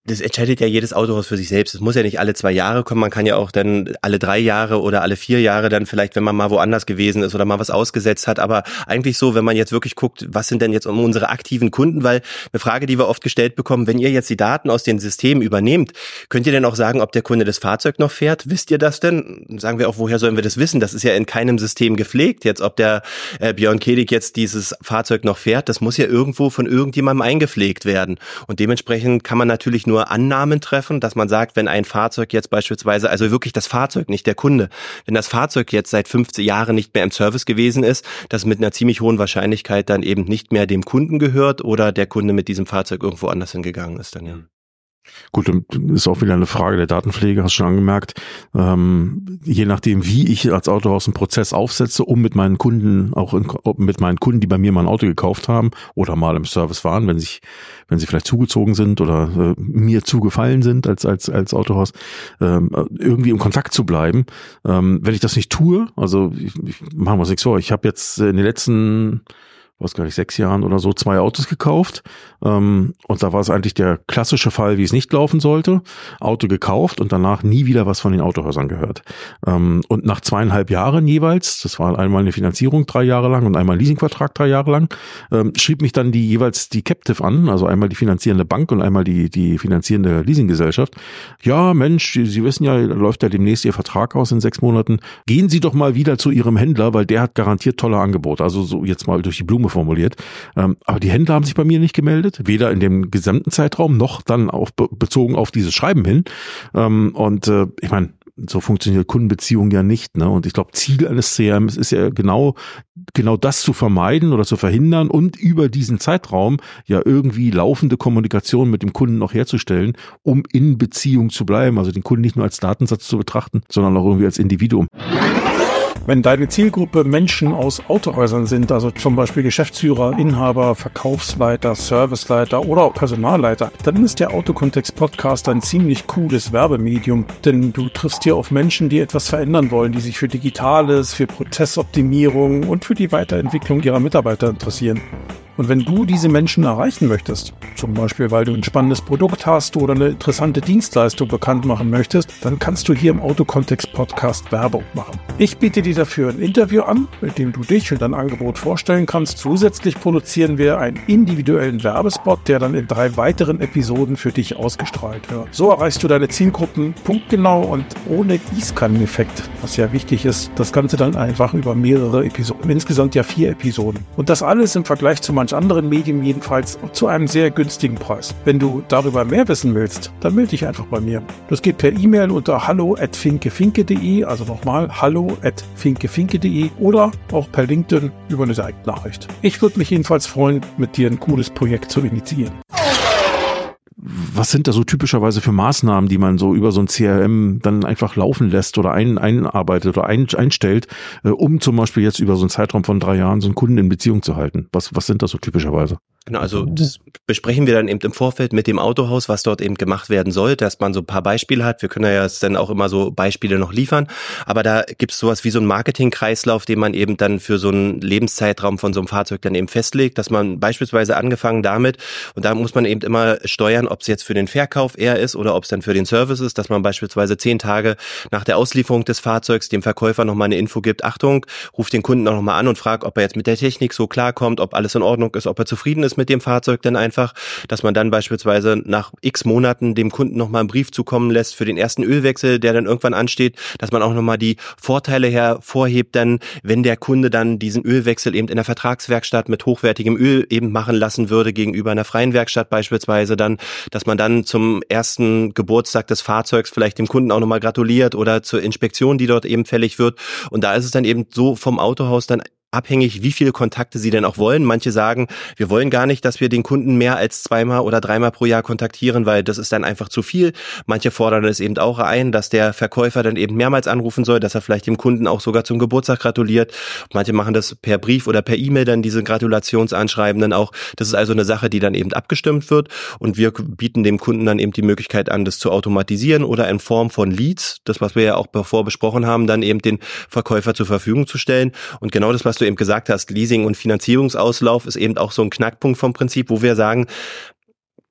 Das entscheidet ja jedes Autohaus für sich selbst. Es muss ja nicht alle zwei Jahre kommen. Man kann ja auch dann alle drei Jahre oder alle vier Jahre dann vielleicht, wenn man mal woanders gewesen ist oder mal was ausgesetzt hat. Aber eigentlich so, wenn man jetzt wirklich guckt, was sind denn jetzt unsere aktiven Kunden? Weil eine Frage, die wir oft gestellt bekommen, wenn ihr jetzt die Daten aus den Systemen übernehmt, könnt ihr denn auch sagen, ob der Kunde das Fahrzeug noch fährt? Wisst ihr das denn? Sagen wir auch, woher sollen wir das wissen? Das ist ja in keinem System gepflegt. Jetzt, ob der äh, Björn Kedig jetzt dieses Fahrzeug noch fährt, das muss ja irgendwo von irgendjemandem eingepflegt werden. Und dementsprechend kann man natürlich nur Annahmen treffen, dass man sagt, wenn ein Fahrzeug jetzt beispielsweise, also wirklich das Fahrzeug, nicht der Kunde, wenn das Fahrzeug jetzt seit 15 Jahren nicht mehr im Service gewesen ist, das mit einer ziemlich hohen Wahrscheinlichkeit dann eben nicht mehr dem Kunden gehört oder der Kunde mit diesem Fahrzeug irgendwo anders hingegangen ist dann ja. Gut, ist auch wieder eine Frage der Datenpflege, hast du schon angemerkt. Ähm, je nachdem, wie ich als Autohaus einen Prozess aufsetze, um mit meinen Kunden, auch in, mit meinen Kunden, die bei mir mal ein Auto gekauft haben oder mal im Service waren, wenn sich, wenn sie vielleicht zugezogen sind oder äh, mir zugefallen sind als, als, als Autohaus, ähm, irgendwie im Kontakt zu bleiben. Ähm, wenn ich das nicht tue, also ich, ich machen wir es nicht so, ich habe jetzt in den letzten was gar nicht, sechs Jahren oder so zwei Autos gekauft. Ähm, und da war es eigentlich der klassische Fall, wie es nicht laufen sollte. Auto gekauft und danach nie wieder was von den Autohäusern gehört. Ähm, und nach zweieinhalb Jahren jeweils, das war einmal eine Finanzierung drei Jahre lang und einmal ein Leasingvertrag drei Jahre lang, ähm, schrieb mich dann die jeweils die Captive an, also einmal die finanzierende Bank und einmal die, die finanzierende Leasinggesellschaft. Ja, Mensch, Sie wissen ja, läuft ja demnächst Ihr Vertrag aus in sechs Monaten. Gehen Sie doch mal wieder zu Ihrem Händler, weil der hat garantiert tolle Angebote. Also so jetzt mal durch die Blume formuliert. Ähm, aber die Händler haben sich bei mir nicht gemeldet, weder in dem gesamten Zeitraum noch dann auch bezogen auf dieses Schreiben hin. Ähm, und äh, ich meine, so funktioniert Kundenbeziehung ja nicht. Ne? Und ich glaube, Ziel eines CRMs ist ja genau, genau das zu vermeiden oder zu verhindern und über diesen Zeitraum ja irgendwie laufende Kommunikation mit dem Kunden noch herzustellen, um in Beziehung zu bleiben. Also den Kunden nicht nur als Datensatz zu betrachten, sondern auch irgendwie als Individuum. Wenn deine Zielgruppe Menschen aus Autohäusern sind, also zum Beispiel Geschäftsführer, Inhaber, Verkaufsleiter, Serviceleiter oder auch Personalleiter, dann ist der Autokontext Podcast ein ziemlich cooles Werbemedium, denn du triffst hier auf Menschen, die etwas verändern wollen, die sich für Digitales, für Prozessoptimierung und für die Weiterentwicklung ihrer Mitarbeiter interessieren. Und wenn du diese Menschen erreichen möchtest, zum Beispiel weil du ein spannendes Produkt hast oder eine interessante Dienstleistung bekannt machen möchtest, dann kannst du hier im Autokontext Podcast Werbung machen. Ich biete dir dafür ein Interview an, mit dem du dich und dein Angebot vorstellen kannst. Zusätzlich produzieren wir einen individuellen Werbespot, der dann in drei weiteren Episoden für dich ausgestrahlt wird. So erreichst du deine Zielgruppen punktgenau und ohne Gießkanneneffekt, was ja wichtig ist. Das Ganze dann einfach über mehrere Episoden. Insgesamt ja vier Episoden. Und das alles im Vergleich zu manch anderen Medien jedenfalls zu einem sehr günstigen Preis. Wenn du darüber mehr wissen willst, dann melde dich einfach bei mir. Das geht per E-Mail unter hallo at finkefinke.de, also nochmal hallo at finkefinke.de oder auch per LinkedIn über eine Seitennachricht. Ich würde mich jedenfalls freuen, mit dir ein cooles Projekt zu initiieren was sind da so typischerweise für Maßnahmen, die man so über so ein CRM dann einfach laufen lässt oder ein, einarbeitet oder ein, einstellt, äh, um zum Beispiel jetzt über so einen Zeitraum von drei Jahren so einen Kunden in Beziehung zu halten? Was, was sind das so typischerweise? Genau, also das besprechen wir dann eben im Vorfeld mit dem Autohaus, was dort eben gemacht werden soll, dass man so ein paar Beispiele hat. Wir können ja jetzt dann auch immer so Beispiele noch liefern, aber da gibt es sowas wie so einen Marketingkreislauf, den man eben dann für so einen Lebenszeitraum von so einem Fahrzeug dann eben festlegt, dass man beispielsweise angefangen damit, und da muss man eben immer steuern, ob es jetzt für den Verkauf eher ist oder ob es dann für den Service ist, dass man beispielsweise zehn Tage nach der Auslieferung des Fahrzeugs dem Verkäufer nochmal eine Info gibt, Achtung, ruft den Kunden auch nochmal an und fragt, ob er jetzt mit der Technik so klarkommt, ob alles in Ordnung ist, ob er zufrieden ist mit dem Fahrzeug dann einfach, dass man dann beispielsweise nach x Monaten dem Kunden nochmal einen Brief zukommen lässt für den ersten Ölwechsel, der dann irgendwann ansteht, dass man auch nochmal die Vorteile hervorhebt, dann, wenn der Kunde dann diesen Ölwechsel eben in der Vertragswerkstatt mit hochwertigem Öl eben machen lassen würde gegenüber einer freien Werkstatt beispielsweise dann, dass man dann zum ersten Geburtstag des Fahrzeugs vielleicht dem Kunden auch nochmal gratuliert oder zur Inspektion, die dort eben fällig wird. Und da ist es dann eben so vom Autohaus dann abhängig, wie viele Kontakte sie denn auch wollen. Manche sagen, wir wollen gar nicht, dass wir den Kunden mehr als zweimal oder dreimal pro Jahr kontaktieren, weil das ist dann einfach zu viel. Manche fordern es eben auch ein, dass der Verkäufer dann eben mehrmals anrufen soll, dass er vielleicht dem Kunden auch sogar zum Geburtstag gratuliert. Manche machen das per Brief oder per E-Mail dann diese Gratulationsanschreiben dann auch. Das ist also eine Sache, die dann eben abgestimmt wird und wir bieten dem Kunden dann eben die Möglichkeit an, das zu automatisieren oder in Form von Leads, das was wir ja auch bevor besprochen haben, dann eben den Verkäufer zur Verfügung zu stellen. Und genau das, was du eben gesagt hast, Leasing und Finanzierungsauslauf ist eben auch so ein Knackpunkt vom Prinzip, wo wir sagen,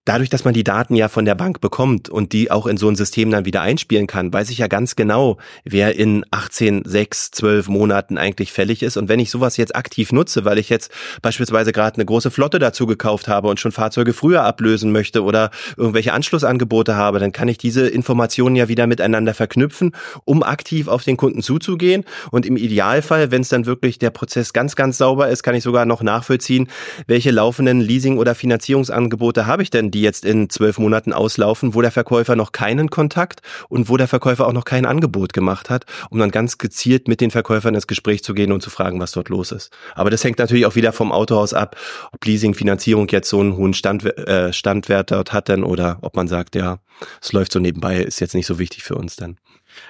dadurch, dass man die Daten ja von der Bank bekommt und die auch in so ein System dann wieder einspielen kann, weiß ich ja ganz genau, wer in 18, 6, 12 Monaten eigentlich fällig ist. Und wenn ich sowas jetzt aktiv nutze, weil ich jetzt beispielsweise gerade eine große Flotte dazu gekauft habe und schon Fahrzeuge früher ablösen möchte oder irgendwelche Anschlussangebote habe, dann kann ich diese Informationen ja wieder miteinander verknüpfen, um aktiv auf den Kunden zuzugehen. Und im Idealfall, wenn es dann wirklich der Prozess ganz, ganz sauber ist, kann ich sogar noch nachvollziehen, welche laufenden Leasing- oder Finanzierungsangebote habe ich denn die jetzt in zwölf Monaten auslaufen, wo der Verkäufer noch keinen Kontakt und wo der Verkäufer auch noch kein Angebot gemacht hat, um dann ganz gezielt mit den Verkäufern ins Gespräch zu gehen und zu fragen, was dort los ist. Aber das hängt natürlich auch wieder vom Autohaus ab, ob Leasing, Finanzierung jetzt so einen hohen Stand, äh, Standwert dort hat denn oder ob man sagt, ja, es läuft so nebenbei, ist jetzt nicht so wichtig für uns dann.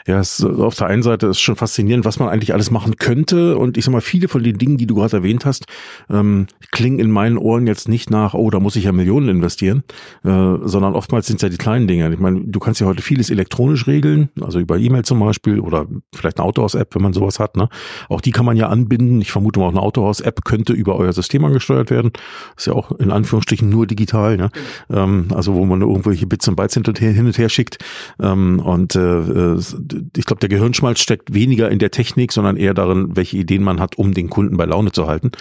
Ja, es, auf der einen Seite ist schon faszinierend, was man eigentlich alles machen könnte. Und ich sag mal, viele von den Dingen, die du gerade erwähnt hast, ähm, klingen in meinen Ohren jetzt nicht nach, oh, da muss ich ja Millionen investieren, äh, sondern oftmals sind es ja die kleinen Dinge. Ich meine, du kannst ja heute vieles elektronisch regeln, also über E-Mail zum Beispiel oder vielleicht eine Autohaus-App, wenn man sowas hat. Ne? Auch die kann man ja anbinden. Ich vermute mal, auch eine Autohaus-App könnte über euer System angesteuert werden. Ist ja auch in Anführungsstrichen nur digital. Ne? Ähm, also wo man irgendwelche Bits und Bytes hin und her, hin und her schickt. Ähm, und äh, ich glaube, der Gehirnschmalz steckt weniger in der Technik, sondern eher darin, welche Ideen man hat, um den Kunden bei Laune zu halten.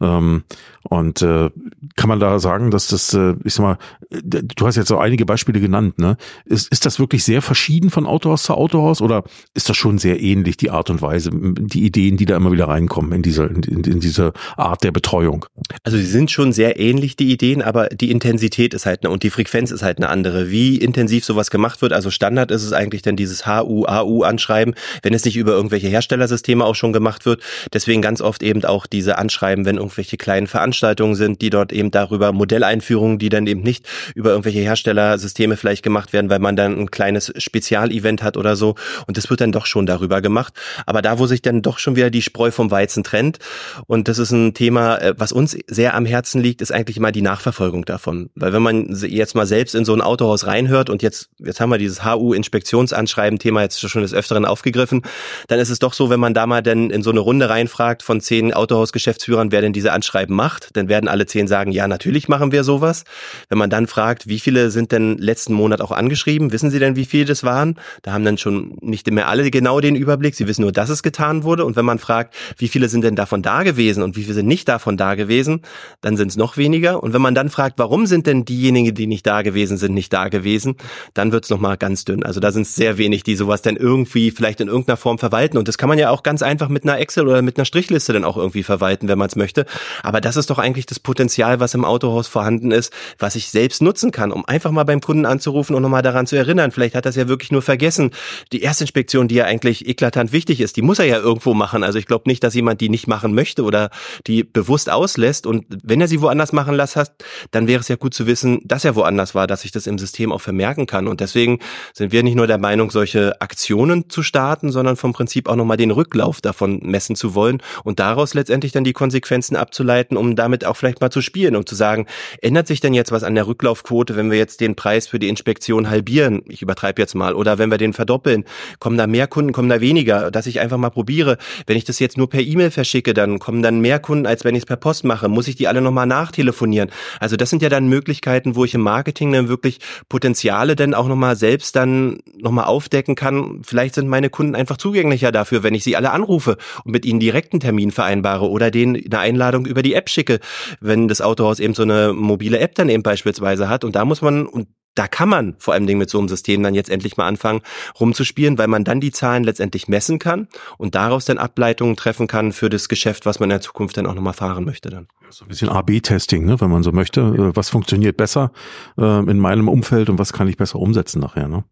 Ähm, und äh, kann man da sagen, dass das, äh, ich sag mal, du hast jetzt so einige Beispiele genannt, ne? Ist, ist das wirklich sehr verschieden von Autohaus zu Autohaus oder ist das schon sehr ähnlich, die Art und Weise, die Ideen, die da immer wieder reinkommen in dieser, in, in dieser Art der Betreuung? Also sie sind schon sehr ähnlich, die Ideen, aber die Intensität ist halt eine und die Frequenz ist halt eine andere. Wie intensiv sowas gemacht wird, also Standard ist es eigentlich dann dieses HU, AU anschreiben, wenn es nicht über irgendwelche Herstellersysteme auch schon gemacht wird. Deswegen ganz oft eben auch diese Anschreiben, wenn irgendwelche kleinen Veranstaltungen Veranstaltungen sind, die dort eben darüber Modelleinführungen, die dann eben nicht über irgendwelche Herstellersysteme vielleicht gemacht werden, weil man dann ein kleines Spezialevent hat oder so. Und das wird dann doch schon darüber gemacht. Aber da, wo sich dann doch schon wieder die Spreu vom Weizen trennt, und das ist ein Thema, äh, was uns sehr am Herzen liegt, ist eigentlich immer die Nachverfolgung davon. Weil wenn man jetzt mal selbst in so ein Autohaus reinhört und jetzt, jetzt haben wir dieses HU-Inspektionsanschreiben-Thema jetzt schon des Öfteren aufgegriffen, dann ist es doch so, wenn man da mal dann in so eine Runde reinfragt von zehn Autohausgeschäftsführern, wer denn diese Anschreiben macht, macht, dann werden alle zehn sagen, ja, natürlich machen wir sowas. Wenn man dann fragt, wie viele sind denn letzten Monat auch angeschrieben, wissen Sie denn, wie viele das waren? Da haben dann schon nicht mehr alle genau den Überblick. Sie wissen nur, dass es getan wurde. Und wenn man fragt, wie viele sind denn davon da gewesen und wie viele sind nicht davon da gewesen, dann sind es noch weniger. Und wenn man dann fragt, warum sind denn diejenigen, die nicht da gewesen sind, nicht da gewesen, dann wird es nochmal ganz dünn. Also da sind es sehr wenig, die sowas dann irgendwie vielleicht in irgendeiner Form verwalten. Und das kann man ja auch ganz einfach mit einer Excel oder mit einer Strichliste dann auch irgendwie verwalten, wenn man es möchte. Aber das ist doch eigentlich das Potenzial, was im Autohaus vorhanden ist, was ich selbst nutzen kann, um einfach mal beim Kunden anzurufen und nochmal daran zu erinnern. Vielleicht hat er es ja wirklich nur vergessen. Die Erstinspektion, die ja eigentlich eklatant wichtig ist, die muss er ja irgendwo machen. Also ich glaube nicht, dass jemand die nicht machen möchte oder die bewusst auslässt. Und wenn er sie woanders machen hat, dann wäre es ja gut zu wissen, dass er woanders war, dass ich das im System auch vermerken kann. Und deswegen sind wir nicht nur der Meinung, solche Aktionen zu starten, sondern vom Prinzip auch nochmal den Rücklauf davon messen zu wollen und daraus letztendlich dann die Konsequenzen abzuleiten, um damit auch vielleicht mal zu spielen und zu sagen, ändert sich denn jetzt was an der Rücklaufquote, wenn wir jetzt den Preis für die Inspektion halbieren? Ich übertreibe jetzt mal. Oder wenn wir den verdoppeln, kommen da mehr Kunden, kommen da weniger? Dass ich einfach mal probiere. Wenn ich das jetzt nur per E-Mail verschicke, dann kommen dann mehr Kunden, als wenn ich es per Post mache. Muss ich die alle nochmal nachtelefonieren? Also das sind ja dann Möglichkeiten, wo ich im Marketing dann wirklich Potenziale dann auch nochmal selbst dann nochmal aufdecken kann. Vielleicht sind meine Kunden einfach zugänglicher dafür, wenn ich sie alle anrufe und mit ihnen direkt einen Termin vereinbare oder denen eine Einladung über die App schicke wenn das Autohaus eben so eine mobile App dann eben beispielsweise hat. Und da muss man, und da kann man vor allem mit so einem System dann jetzt endlich mal anfangen rumzuspielen, weil man dann die Zahlen letztendlich messen kann und daraus dann Ableitungen treffen kann für das Geschäft, was man in der Zukunft dann auch nochmal fahren möchte dann. So ein bisschen A-B-Testing, ne, wenn man so möchte. Äh, was funktioniert besser äh, in meinem Umfeld und was kann ich besser umsetzen nachher. Ne?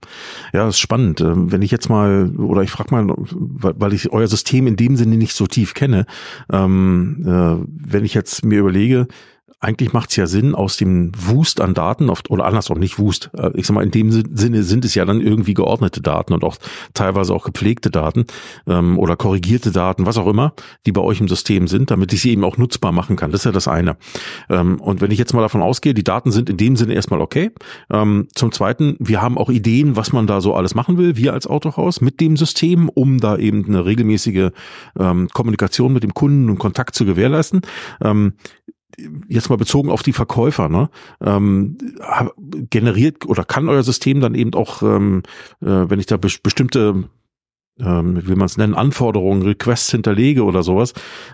Ja, das ist spannend. Äh, wenn ich jetzt mal, oder ich frage mal, weil ich euer System in dem Sinne nicht so tief kenne, ähm, äh, wenn ich jetzt mir überlege, eigentlich macht es ja Sinn, aus dem Wust an Daten, oft, oder andersrum, nicht Wust, äh, ich sag mal, in dem Sinne sind es ja dann irgendwie geordnete Daten und auch teilweise auch gepflegte Daten ähm, oder korrigierte Daten, was auch immer, die bei euch im System sind, damit ich sie eben auch nutzbar machen kann. Das ist ja das eine. Ähm, und wenn ich jetzt mal davon ausgehe, die Daten sind in dem Sinne erstmal okay. Ähm, zum Zweiten, wir haben auch Ideen, was man da so alles machen will, wir als Autohaus mit dem System, um da eben eine regelmäßige ähm, Kommunikation mit dem Kunden und Kontakt zu gewährleisten. Ähm, jetzt mal bezogen auf die Verkäufer, ne, ähm, generiert oder kann euer System dann eben auch, ähm, äh, wenn ich da be bestimmte ähm, wie will man es nennen, Anforderungen, Requests hinterlege oder sowas,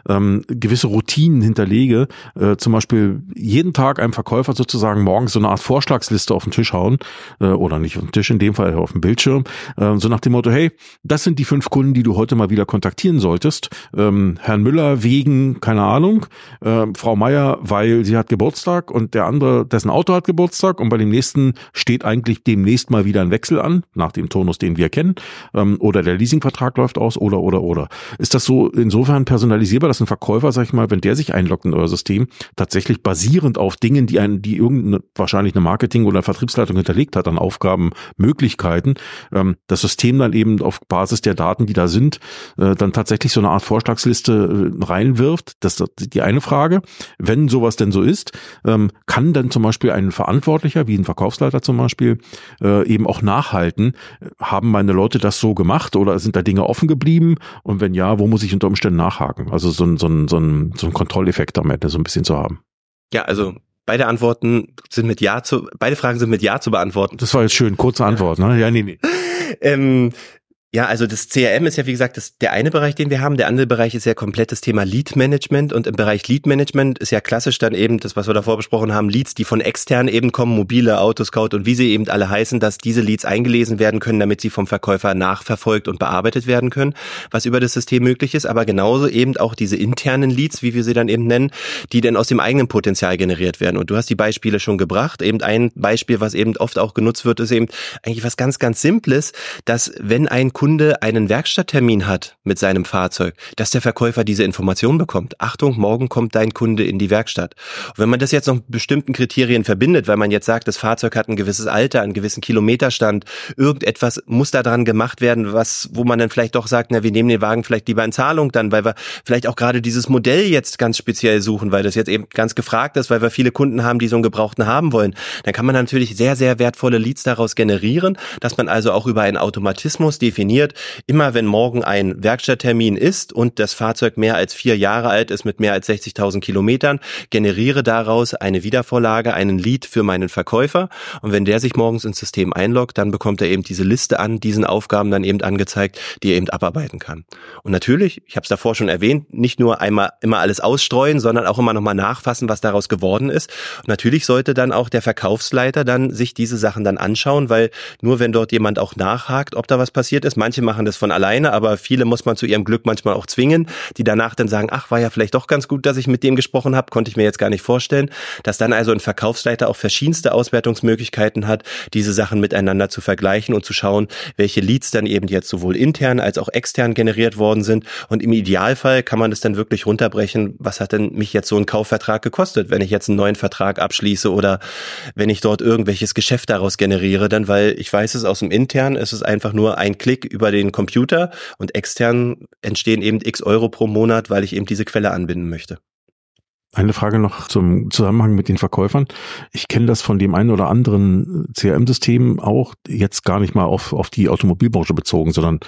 ähm, gewisse Routinen hinterlege, äh, zum Beispiel jeden Tag einem Verkäufer sozusagen morgens so eine Art Vorschlagsliste auf den Tisch hauen, äh, oder nicht auf den Tisch, in dem Fall auf dem Bildschirm, äh, so nach dem Motto, hey, das sind die fünf Kunden, die du heute mal wieder kontaktieren solltest. Ähm, Herrn Müller wegen, keine Ahnung, äh, Frau Meier, weil sie hat Geburtstag und der andere, dessen Auto hat Geburtstag und bei dem nächsten steht eigentlich demnächst mal wieder ein Wechsel an, nach dem Turnus, den wir kennen, ähm, oder der Leasing Leasingvertrag läuft aus oder, oder, oder. Ist das so insofern personalisierbar, dass ein Verkäufer, sag ich mal, wenn der sich einloggt in euer System, tatsächlich basierend auf Dingen, die einen, die irgendeine, wahrscheinlich eine Marketing- oder Vertriebsleitung hinterlegt hat an Aufgaben, Möglichkeiten, ähm, das System dann eben auf Basis der Daten, die da sind, äh, dann tatsächlich so eine Art Vorschlagsliste äh, reinwirft? Das ist die eine Frage. Wenn sowas denn so ist, ähm, kann dann zum Beispiel ein Verantwortlicher, wie ein Verkaufsleiter zum Beispiel, äh, eben auch nachhalten, haben meine Leute das so gemacht oder sind da Dinge offen geblieben? Und wenn ja, wo muss ich unter Umständen nachhaken? Also so ein, so ein, so ein, so ein Kontrolleffekt am Ende so ein bisschen zu haben. Ja, also beide Antworten sind mit Ja zu, beide Fragen sind mit Ja zu beantworten. Das war jetzt schön, kurze Antwort, ne? Ja, nee, nee. ähm, ja, also das CRM ist ja wie gesagt das, der eine Bereich, den wir haben. Der andere Bereich ist ja komplettes Thema Lead Management und im Bereich Lead Management ist ja klassisch dann eben das, was wir davor besprochen haben, Leads, die von extern eben kommen, mobile, Autoscout und wie sie eben alle heißen, dass diese Leads eingelesen werden können, damit sie vom Verkäufer nachverfolgt und bearbeitet werden können, was über das System möglich ist, aber genauso eben auch diese internen Leads, wie wir sie dann eben nennen, die dann aus dem eigenen Potenzial generiert werden. Und du hast die Beispiele schon gebracht. Eben ein Beispiel, was eben oft auch genutzt wird, ist eben eigentlich was ganz, ganz Simples, dass wenn ein Kunde einen Werkstatttermin hat mit seinem Fahrzeug, dass der Verkäufer diese Information bekommt. Achtung, morgen kommt dein Kunde in die Werkstatt. Und wenn man das jetzt noch bestimmten Kriterien verbindet, weil man jetzt sagt, das Fahrzeug hat ein gewisses Alter, einen gewissen Kilometerstand, irgendetwas muss da dran gemacht werden, was, wo man dann vielleicht doch sagt, na, wir nehmen den Wagen vielleicht lieber in Zahlung dann, weil wir vielleicht auch gerade dieses Modell jetzt ganz speziell suchen, weil das jetzt eben ganz gefragt ist, weil wir viele Kunden haben, die so einen Gebrauchten haben wollen. Dann kann man natürlich sehr, sehr wertvolle Leads daraus generieren, dass man also auch über einen Automatismus definiert, immer wenn morgen ein Werkstatttermin ist und das Fahrzeug mehr als vier Jahre alt ist mit mehr als 60.000 Kilometern, generiere daraus eine Wiedervorlage, einen Lead für meinen Verkäufer. Und wenn der sich morgens ins System einloggt, dann bekommt er eben diese Liste an, diesen Aufgaben dann eben angezeigt, die er eben abarbeiten kann. Und natürlich, ich habe es davor schon erwähnt, nicht nur einmal immer alles ausstreuen, sondern auch immer nochmal nachfassen, was daraus geworden ist. Und natürlich sollte dann auch der Verkaufsleiter dann sich diese Sachen dann anschauen, weil nur wenn dort jemand auch nachhakt, ob da was passiert ist, manche machen das von alleine, aber viele muss man zu ihrem Glück manchmal auch zwingen, die danach dann sagen, ach, war ja vielleicht doch ganz gut, dass ich mit dem gesprochen habe, konnte ich mir jetzt gar nicht vorstellen, dass dann also ein Verkaufsleiter auch verschiedenste Auswertungsmöglichkeiten hat, diese Sachen miteinander zu vergleichen und zu schauen, welche Leads dann eben jetzt sowohl intern als auch extern generiert worden sind. Und im Idealfall kann man das dann wirklich runterbrechen, was hat denn mich jetzt so ein Kaufvertrag gekostet, wenn ich jetzt einen neuen Vertrag abschließe oder wenn ich dort irgendwelches Geschäft daraus generiere, dann weil ich weiß es aus dem intern, es ist einfach nur ein Klick über den Computer und extern entstehen eben x Euro pro Monat, weil ich eben diese Quelle anbinden möchte. Eine Frage noch zum Zusammenhang mit den Verkäufern. Ich kenne das von dem einen oder anderen CRM-System auch jetzt gar nicht mal auf, auf die Automobilbranche bezogen, sondern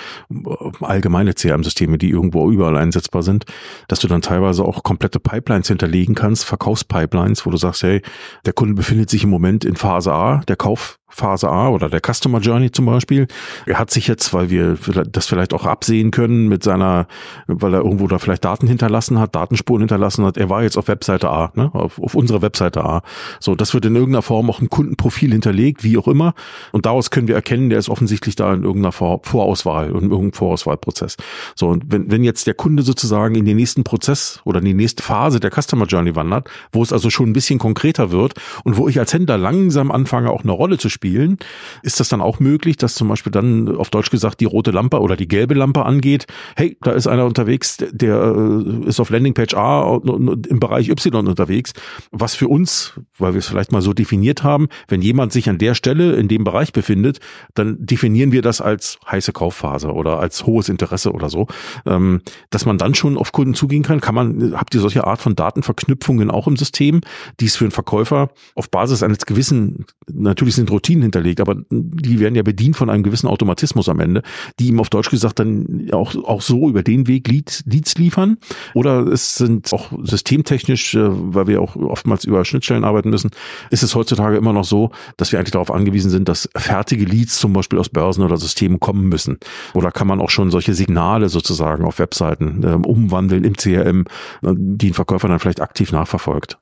allgemeine CRM-Systeme, die irgendwo überall einsetzbar sind, dass du dann teilweise auch komplette Pipelines hinterlegen kannst, Verkaufspipelines, wo du sagst, hey, der Kunde befindet sich im Moment in Phase A, der Kauf Phase A oder der Customer Journey zum Beispiel. Er hat sich jetzt, weil wir das vielleicht auch absehen können mit seiner, weil er irgendwo da vielleicht Daten hinterlassen hat, Datenspuren hinterlassen hat, er war jetzt auf Webseite A, ne, auf, auf unserer Webseite A. So, das wird in irgendeiner Form auch im Kundenprofil hinterlegt, wie auch immer. Und daraus können wir erkennen, der ist offensichtlich da in irgendeiner Vor Vorauswahl, in irgendeinem Vorauswahlprozess. So, und wenn, wenn jetzt der Kunde sozusagen in den nächsten Prozess oder in die nächste Phase der Customer Journey wandert, wo es also schon ein bisschen konkreter wird und wo ich als Händler langsam anfange, auch eine Rolle zu spielen, spielen. Ist das dann auch möglich, dass zum Beispiel dann auf Deutsch gesagt die rote Lampe oder die gelbe Lampe angeht? Hey, da ist einer unterwegs, der äh, ist auf Landingpage A im Bereich Y unterwegs. Was für uns, weil wir es vielleicht mal so definiert haben, wenn jemand sich an der Stelle in dem Bereich befindet, dann definieren wir das als heiße Kaufphase oder als hohes Interesse oder so. Ähm, dass man dann schon auf Kunden zugehen kann, kann man, habt ihr solche Art von Datenverknüpfungen auch im System, die es für einen Verkäufer auf Basis eines gewissen, natürlich sind Routinen Routinen hinterlegt, aber die werden ja bedient von einem gewissen Automatismus am Ende, die ihm auf Deutsch gesagt dann auch, auch so über den Weg Leads, Leads liefern. Oder es sind auch systemtechnisch, äh, weil wir auch oftmals über Schnittstellen arbeiten müssen, ist es heutzutage immer noch so, dass wir eigentlich darauf angewiesen sind, dass fertige Leads zum Beispiel aus Börsen oder Systemen kommen müssen. Oder kann man auch schon solche Signale sozusagen auf Webseiten äh, umwandeln im CRM, äh, die ein Verkäufer dann vielleicht aktiv nachverfolgt?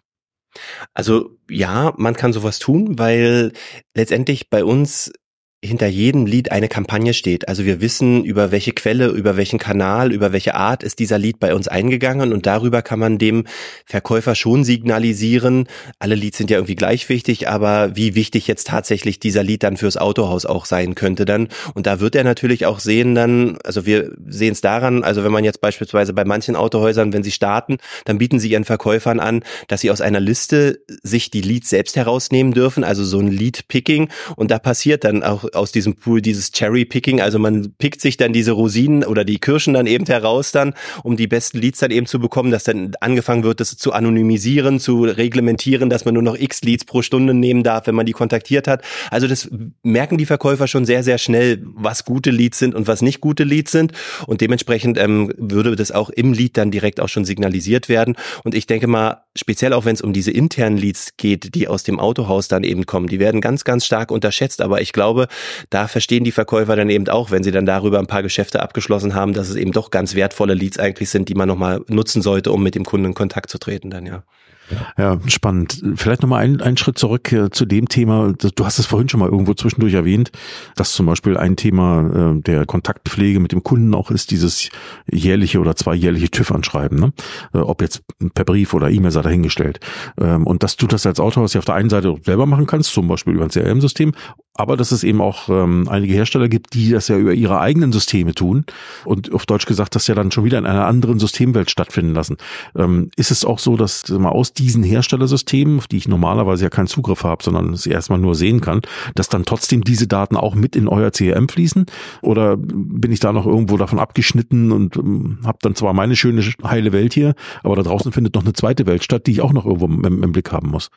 Also ja, man kann sowas tun, weil letztendlich bei uns hinter jedem Lied eine Kampagne steht. Also wir wissen, über welche Quelle, über welchen Kanal, über welche Art ist dieser Lied bei uns eingegangen und darüber kann man dem Verkäufer schon signalisieren, alle Lieds sind ja irgendwie gleich wichtig, aber wie wichtig jetzt tatsächlich dieser Lied dann fürs Autohaus auch sein könnte dann. Und da wird er natürlich auch sehen dann, also wir sehen es daran, also wenn man jetzt beispielsweise bei manchen Autohäusern, wenn sie starten, dann bieten sie ihren Verkäufern an, dass sie aus einer Liste sich die Leads selbst herausnehmen dürfen, also so ein Lead-Picking und da passiert dann auch aus diesem Pool dieses Cherry-Picking. Also man pickt sich dann diese Rosinen oder die Kirschen dann eben heraus dann, um die besten Leads dann eben zu bekommen, dass dann angefangen wird, das zu anonymisieren, zu reglementieren, dass man nur noch x Leads pro Stunde nehmen darf, wenn man die kontaktiert hat. Also das merken die Verkäufer schon sehr, sehr schnell, was gute Leads sind und was nicht gute Leads sind. Und dementsprechend ähm, würde das auch im Lead dann direkt auch schon signalisiert werden. Und ich denke mal, speziell auch wenn es um diese internen Leads geht, die aus dem Autohaus dann eben kommen, die werden ganz, ganz stark unterschätzt. Aber ich glaube, da verstehen die Verkäufer dann eben auch, wenn sie dann darüber ein paar Geschäfte abgeschlossen haben, dass es eben doch ganz wertvolle Leads eigentlich sind, die man nochmal nutzen sollte, um mit dem Kunden in Kontakt zu treten dann, ja. Ja, spannend. Vielleicht nochmal einen, einen Schritt zurück zu dem Thema. Du hast es vorhin schon mal irgendwo zwischendurch erwähnt, dass zum Beispiel ein Thema äh, der Kontaktpflege mit dem Kunden auch ist, dieses jährliche oder zweijährliche TÜV-Anschreiben. Ne? Äh, ob jetzt per Brief oder E-Mail sei dahingestellt. Ähm, und dass du das als Autohaus ja auf der einen Seite selber machen kannst, zum Beispiel über ein CRM-System, aber dass es eben auch ähm, einige Hersteller gibt, die das ja über ihre eigenen Systeme tun und auf Deutsch gesagt, das ja dann schon wieder in einer anderen Systemwelt stattfinden lassen. Ähm, ist es auch so, dass mal aus diesen Herstellersystemen, auf die ich normalerweise ja keinen Zugriff habe, sondern sie erstmal nur sehen kann, dass dann trotzdem diese Daten auch mit in euer CRM fließen? Oder bin ich da noch irgendwo davon abgeschnitten und ähm, habe dann zwar meine schöne heile Welt hier, aber da draußen findet noch eine zweite Welt statt, die ich auch noch irgendwo im, im Blick haben muss?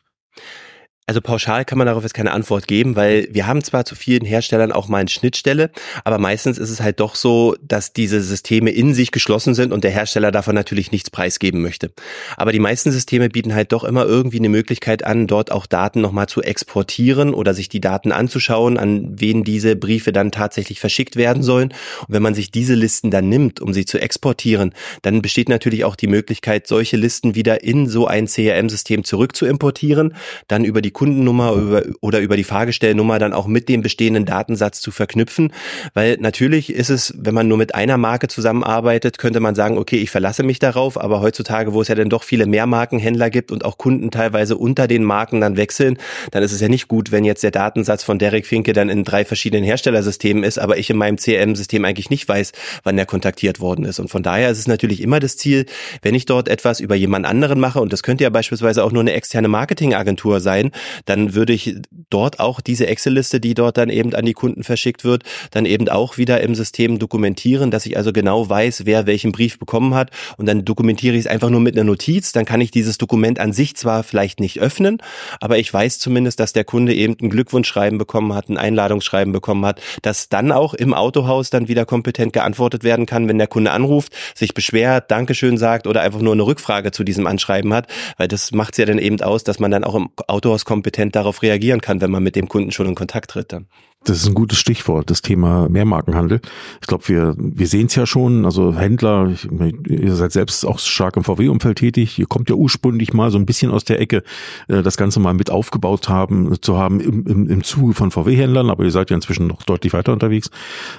Also pauschal kann man darauf jetzt keine Antwort geben, weil wir haben zwar zu vielen Herstellern auch mal eine Schnittstelle, aber meistens ist es halt doch so, dass diese Systeme in sich geschlossen sind und der Hersteller davon natürlich nichts preisgeben möchte. Aber die meisten Systeme bieten halt doch immer irgendwie eine Möglichkeit an, dort auch Daten nochmal zu exportieren oder sich die Daten anzuschauen, an wen diese Briefe dann tatsächlich verschickt werden sollen. Und wenn man sich diese Listen dann nimmt, um sie zu exportieren, dann besteht natürlich auch die Möglichkeit, solche Listen wieder in so ein CRM-System zurück zu importieren, dann über die Kundennummer über, oder über die Fahrgestellnummer dann auch mit dem bestehenden Datensatz zu verknüpfen. Weil natürlich ist es, wenn man nur mit einer Marke zusammenarbeitet, könnte man sagen, okay, ich verlasse mich darauf, aber heutzutage, wo es ja dann doch viele Mehrmarkenhändler gibt und auch Kunden teilweise unter den Marken dann wechseln, dann ist es ja nicht gut, wenn jetzt der Datensatz von Derek Finke dann in drei verschiedenen Herstellersystemen ist, aber ich in meinem CRM-System eigentlich nicht weiß, wann der kontaktiert worden ist. Und von daher ist es natürlich immer das Ziel, wenn ich dort etwas über jemand anderen mache, und das könnte ja beispielsweise auch nur eine externe Marketingagentur sein, dann würde ich dort auch diese Excel-Liste, die dort dann eben an die Kunden verschickt wird, dann eben auch wieder im System dokumentieren, dass ich also genau weiß, wer welchen Brief bekommen hat. Und dann dokumentiere ich es einfach nur mit einer Notiz, dann kann ich dieses Dokument an sich zwar vielleicht nicht öffnen, aber ich weiß zumindest, dass der Kunde eben ein Glückwunschschreiben bekommen hat, ein Einladungsschreiben bekommen hat, dass dann auch im Autohaus dann wieder kompetent geantwortet werden kann, wenn der Kunde anruft, sich beschwert, Dankeschön sagt oder einfach nur eine Rückfrage zu diesem Anschreiben hat, weil das macht es ja dann eben aus, dass man dann auch im Autohaus kompetent darauf reagieren kann, wenn man mit dem Kunden schon in Kontakt tritt dann. Das ist ein gutes Stichwort, das Thema Mehrmarkenhandel. Ich glaube, wir, wir sehen es ja schon, also Händler, ihr seid selbst auch stark im VW-Umfeld tätig, ihr kommt ja ursprünglich mal so ein bisschen aus der Ecke, äh, das Ganze mal mit aufgebaut haben, zu haben im, im, im Zuge von VW-Händlern, aber ihr seid ja inzwischen noch deutlich weiter unterwegs.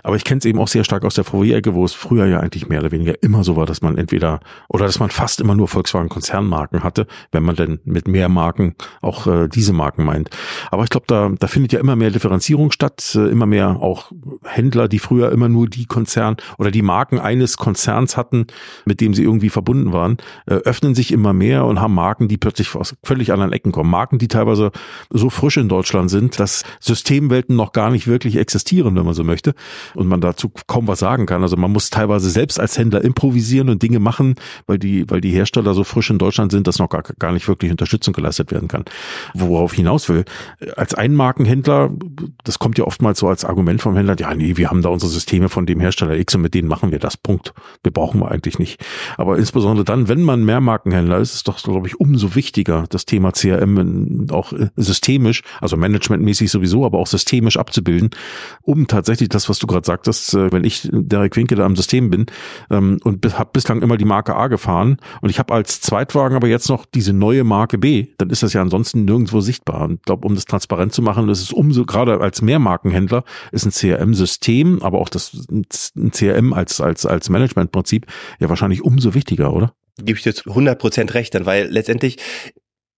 Aber ich kenne es eben auch sehr stark aus der VW-Ecke, wo es früher ja eigentlich mehr oder weniger immer so war, dass man entweder oder dass man fast immer nur Volkswagen-Konzernmarken hatte, wenn man denn mit mehr Marken auch äh, diese Marken meint. Aber ich glaube, da, da findet ja immer mehr Differenzierung statt hat äh, immer mehr auch Händler, die früher immer nur die Konzern oder die Marken eines Konzerns hatten, mit dem sie irgendwie verbunden waren, äh, öffnen sich immer mehr und haben Marken, die plötzlich aus völlig anderen Ecken kommen. Marken, die teilweise so frisch in Deutschland sind, dass Systemwelten noch gar nicht wirklich existieren, wenn man so möchte, und man dazu kaum was sagen kann. Also man muss teilweise selbst als Händler improvisieren und Dinge machen, weil die, weil die Hersteller so frisch in Deutschland sind, dass noch gar, gar nicht wirklich Unterstützung geleistet werden kann. Worauf hinaus will, als Einmarkenhändler, das kommt ja ja oftmals so als Argument vom Händler, ja, nee, wir haben da unsere Systeme von dem Hersteller X und mit denen machen wir das. Punkt. Wir brauchen wir eigentlich nicht. Aber insbesondere dann, wenn man Mehrmarkenhändler ist, ist es doch, glaube ich, umso wichtiger, das Thema CRM auch äh, systemisch, also managementmäßig sowieso, aber auch systemisch abzubilden, um tatsächlich das, was du gerade sagtest, äh, wenn ich Derek Winke da am System bin ähm, und habe bislang immer die Marke A gefahren und ich habe als Zweitwagen aber jetzt noch diese neue Marke B, dann ist das ja ansonsten nirgendwo sichtbar. Und ich glaube, um das transparent zu machen, ist es umso gerade als Mehrmarken Markenhändler ist ein CRM-System, aber auch das ein CRM als, als, als Managementprinzip ja wahrscheinlich umso wichtiger, oder? gebe ich jetzt 100% recht dann, weil letztendlich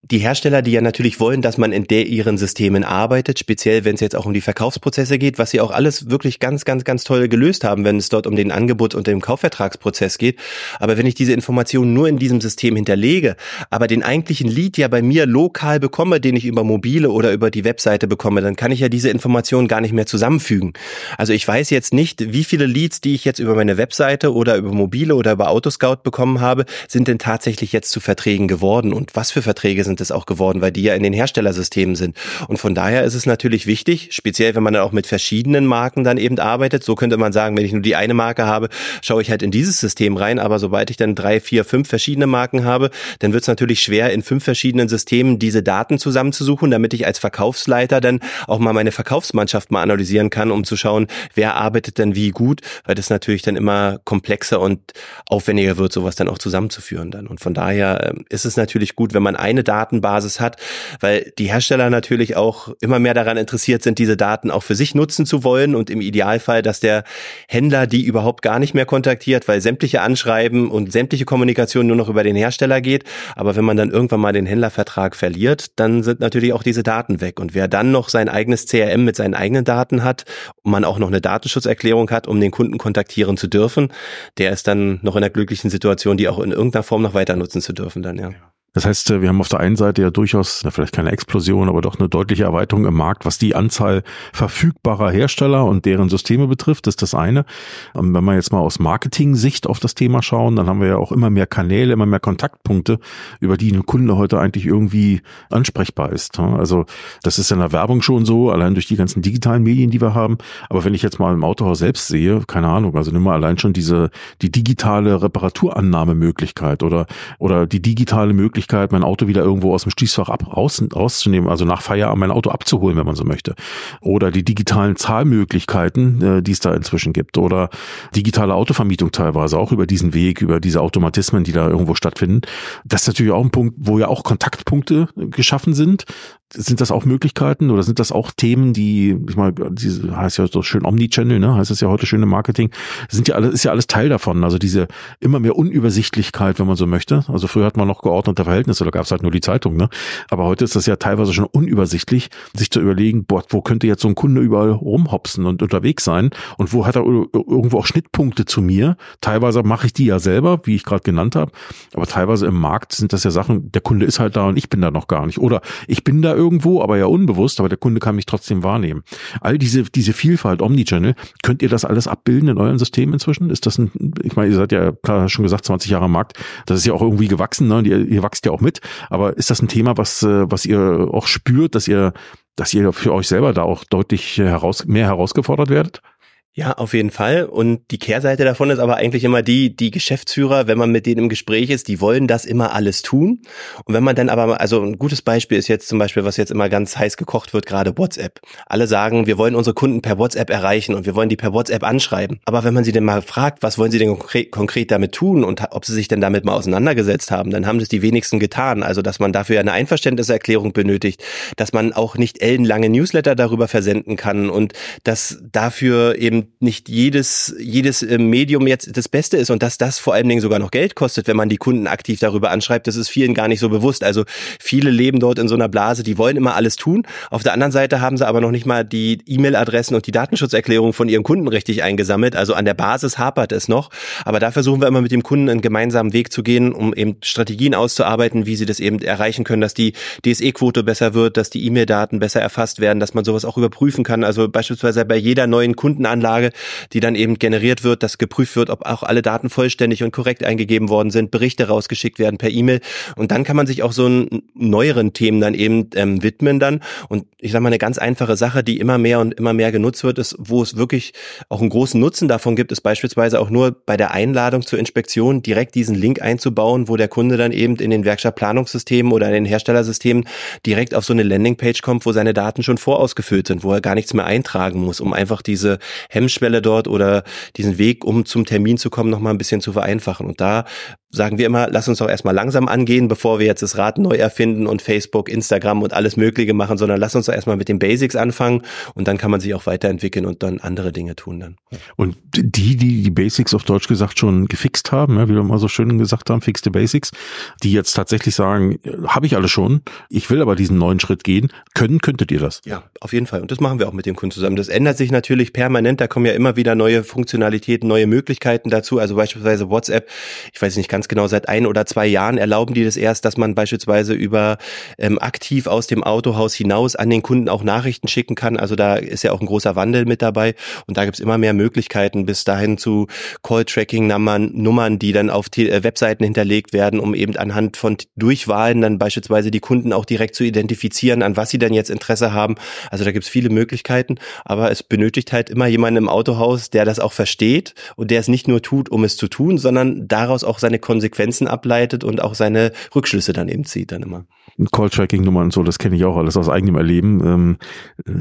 die Hersteller, die ja natürlich wollen, dass man in der ihren Systemen arbeitet, speziell wenn es jetzt auch um die Verkaufsprozesse geht, was sie auch alles wirklich ganz, ganz, ganz toll gelöst haben, wenn es dort um den Angebot und den Kaufvertragsprozess geht. Aber wenn ich diese Informationen nur in diesem System hinterlege, aber den eigentlichen Lead ja bei mir lokal bekomme, den ich über mobile oder über die Webseite bekomme, dann kann ich ja diese Informationen gar nicht mehr zusammenfügen. Also ich weiß jetzt nicht, wie viele Leads, die ich jetzt über meine Webseite oder über mobile oder über Autoscout bekommen habe, sind denn tatsächlich jetzt zu Verträgen geworden und was für Verträge sind sind es auch geworden, weil die ja in den Herstellersystemen sind. Und von daher ist es natürlich wichtig, speziell wenn man dann auch mit verschiedenen Marken dann eben arbeitet. So könnte man sagen, wenn ich nur die eine Marke habe, schaue ich halt in dieses System rein. Aber sobald ich dann drei, vier, fünf verschiedene Marken habe, dann wird es natürlich schwer, in fünf verschiedenen Systemen diese Daten zusammenzusuchen, damit ich als Verkaufsleiter dann auch mal meine Verkaufsmannschaft mal analysieren kann, um zu schauen, wer arbeitet denn wie gut, weil das natürlich dann immer komplexer und aufwendiger wird, sowas dann auch zusammenzuführen dann. Und von daher ähm, ist es natürlich gut, wenn man eine Daten Datenbasis hat, weil die Hersteller natürlich auch immer mehr daran interessiert sind, diese Daten auch für sich nutzen zu wollen und im Idealfall, dass der Händler die überhaupt gar nicht mehr kontaktiert, weil sämtliche Anschreiben und sämtliche Kommunikation nur noch über den Hersteller geht. Aber wenn man dann irgendwann mal den Händlervertrag verliert, dann sind natürlich auch diese Daten weg. Und wer dann noch sein eigenes CRM mit seinen eigenen Daten hat und man auch noch eine Datenschutzerklärung hat, um den Kunden kontaktieren zu dürfen, der ist dann noch in der glücklichen Situation, die auch in irgendeiner Form noch weiter nutzen zu dürfen dann, ja. Das heißt, äh, wir haben auf der einen Seite ja durchaus, vielleicht keine Explosion, aber doch eine deutliche Erweiterung im Markt, was die Anzahl verfügbarer Hersteller und deren Systeme betrifft, ist das eine. Ähm, wenn wir jetzt mal aus Marketing-Sicht auf das Thema schauen, dann haben wir ja auch immer mehr Kanäle, immer mehr Kontaktpunkte, über die ein Kunde heute eigentlich irgendwie ansprechbar ist. Also das ist in der Werbung schon so, allein durch die ganzen digitalen Medien, die wir haben. Aber wenn ich jetzt mal im Autohaus selbst sehe, keine Ahnung, also nimm mal allein schon diese, die digitale Reparaturannahmemöglichkeit oder, oder die digitale Möglichkeit, Möglichkeit, mein Auto wieder irgendwo aus dem Schließfach ab, raus, rauszunehmen, also nach Feierabend mein Auto abzuholen, wenn man so möchte. Oder die digitalen Zahlmöglichkeiten, äh, die es da inzwischen gibt. Oder digitale Autovermietung teilweise auch über diesen Weg, über diese Automatismen, die da irgendwo stattfinden. Das ist natürlich auch ein Punkt, wo ja auch Kontaktpunkte geschaffen sind. Sind das auch Möglichkeiten oder sind das auch Themen, die, ich meine, diese heißt ja so schön Omnichannel, ne? Heißt es ja heute schön im Marketing. Sind ja alles, ist ja alles Teil davon. Also diese immer mehr Unübersichtlichkeit, wenn man so möchte. Also früher hat man noch geordnete Verhältnisse, da gab es halt nur die Zeitung, ne? Aber heute ist das ja teilweise schon unübersichtlich, sich zu überlegen, boah, wo könnte jetzt so ein Kunde überall rumhopsen und unterwegs sein und wo hat er irgendwo auch Schnittpunkte zu mir. Teilweise mache ich die ja selber, wie ich gerade genannt habe, aber teilweise im Markt sind das ja Sachen, der Kunde ist halt da und ich bin da noch gar nicht. Oder ich bin da irgendwo, aber ja unbewusst, aber der Kunde kann mich trotzdem wahrnehmen. All diese, diese Vielfalt Omnichannel, könnt ihr das alles abbilden in euren Systemen inzwischen? Ist das ein, ich meine, ihr seid ja klar schon gesagt, 20 Jahre am Markt, das ist ja auch irgendwie gewachsen, ne? ihr, ihr wächst ja auch mit, aber ist das ein Thema, was, äh, was ihr auch spürt, dass ihr, dass ihr für euch selber da auch deutlich heraus, mehr herausgefordert werdet? Ja, auf jeden Fall. Und die Kehrseite davon ist aber eigentlich immer die, die Geschäftsführer, wenn man mit denen im Gespräch ist, die wollen das immer alles tun. Und wenn man dann aber, also ein gutes Beispiel ist jetzt zum Beispiel, was jetzt immer ganz heiß gekocht wird, gerade WhatsApp. Alle sagen, wir wollen unsere Kunden per WhatsApp erreichen und wir wollen die per WhatsApp anschreiben. Aber wenn man sie denn mal fragt, was wollen sie denn konkret, konkret damit tun und ob sie sich denn damit mal auseinandergesetzt haben, dann haben das die wenigsten getan. Also, dass man dafür eine Einverständniserklärung benötigt, dass man auch nicht ellenlange Newsletter darüber versenden kann und dass dafür eben nicht jedes, jedes äh, Medium jetzt das Beste ist und dass das vor allen Dingen sogar noch Geld kostet, wenn man die Kunden aktiv darüber anschreibt, das ist vielen gar nicht so bewusst. Also viele leben dort in so einer Blase, die wollen immer alles tun. Auf der anderen Seite haben sie aber noch nicht mal die E-Mail-Adressen und die Datenschutzerklärung von ihren Kunden richtig eingesammelt. Also an der Basis hapert es noch. Aber da versuchen wir immer mit dem Kunden einen gemeinsamen Weg zu gehen, um eben Strategien auszuarbeiten, wie sie das eben erreichen können, dass die DSE-Quote besser wird, dass die E-Mail-Daten besser erfasst werden, dass man sowas auch überprüfen kann. Also beispielsweise bei jeder neuen Kundenanlage Anlage, die dann eben generiert wird, dass geprüft wird, ob auch alle Daten vollständig und korrekt eingegeben worden sind, Berichte rausgeschickt werden per E-Mail. Und dann kann man sich auch so neueren Themen dann eben ähm, widmen dann. Und ich sage mal eine ganz einfache Sache, die immer mehr und immer mehr genutzt wird, ist, wo es wirklich auch einen großen Nutzen davon gibt, ist beispielsweise auch nur bei der Einladung zur Inspektion direkt diesen Link einzubauen, wo der Kunde dann eben in den Werkstattplanungssystemen oder in den Herstellersystemen direkt auf so eine Landingpage kommt, wo seine Daten schon vorausgefüllt sind, wo er gar nichts mehr eintragen muss, um einfach diese Hemmschwelle dort oder diesen Weg, um zum Termin zu kommen, noch mal ein bisschen zu vereinfachen. Und da sagen wir immer, lass uns doch erstmal langsam angehen, bevor wir jetzt das Rad neu erfinden und Facebook, Instagram und alles Mögliche machen, sondern lass uns doch erstmal mit den Basics anfangen und dann kann man sich auch weiterentwickeln und dann andere Dinge tun dann. Und die, die die Basics auf Deutsch gesagt schon gefixt haben, wie wir mal so schön gesagt haben, fixte Basics, die jetzt tatsächlich sagen, habe ich alles schon, ich will aber diesen neuen Schritt gehen, können, könntet ihr das? Ja, auf jeden Fall. Und das machen wir auch mit dem Kunden zusammen. Das ändert sich natürlich permanent, da kommen ja immer wieder neue Funktionalitäten, neue Möglichkeiten dazu. Also beispielsweise WhatsApp, ich weiß nicht ganz genau, seit ein oder zwei Jahren erlauben die das erst, dass man beispielsweise über ähm, aktiv aus dem Autohaus hinaus an den Kunden auch Nachrichten schicken kann. Also da ist ja auch ein großer Wandel mit dabei und da gibt's immer mehr Möglichkeiten bis dahin zu Call-Tracking-Nummern, Nummern, die dann auf die, äh, Webseiten hinterlegt werden, um eben anhand von Durchwahlen dann beispielsweise die Kunden auch direkt zu identifizieren, an was sie dann jetzt Interesse haben. Also da gibt's viele Möglichkeiten, aber es benötigt halt immer jemanden im Autohaus, der das auch versteht und der es nicht nur tut, um es zu tun, sondern daraus auch seine Konsequenzen ableitet und auch seine Rückschlüsse dann eben zieht dann immer. Call-Tracking-Nummern und so, das kenne ich auch alles aus eigenem Erleben. Ähm,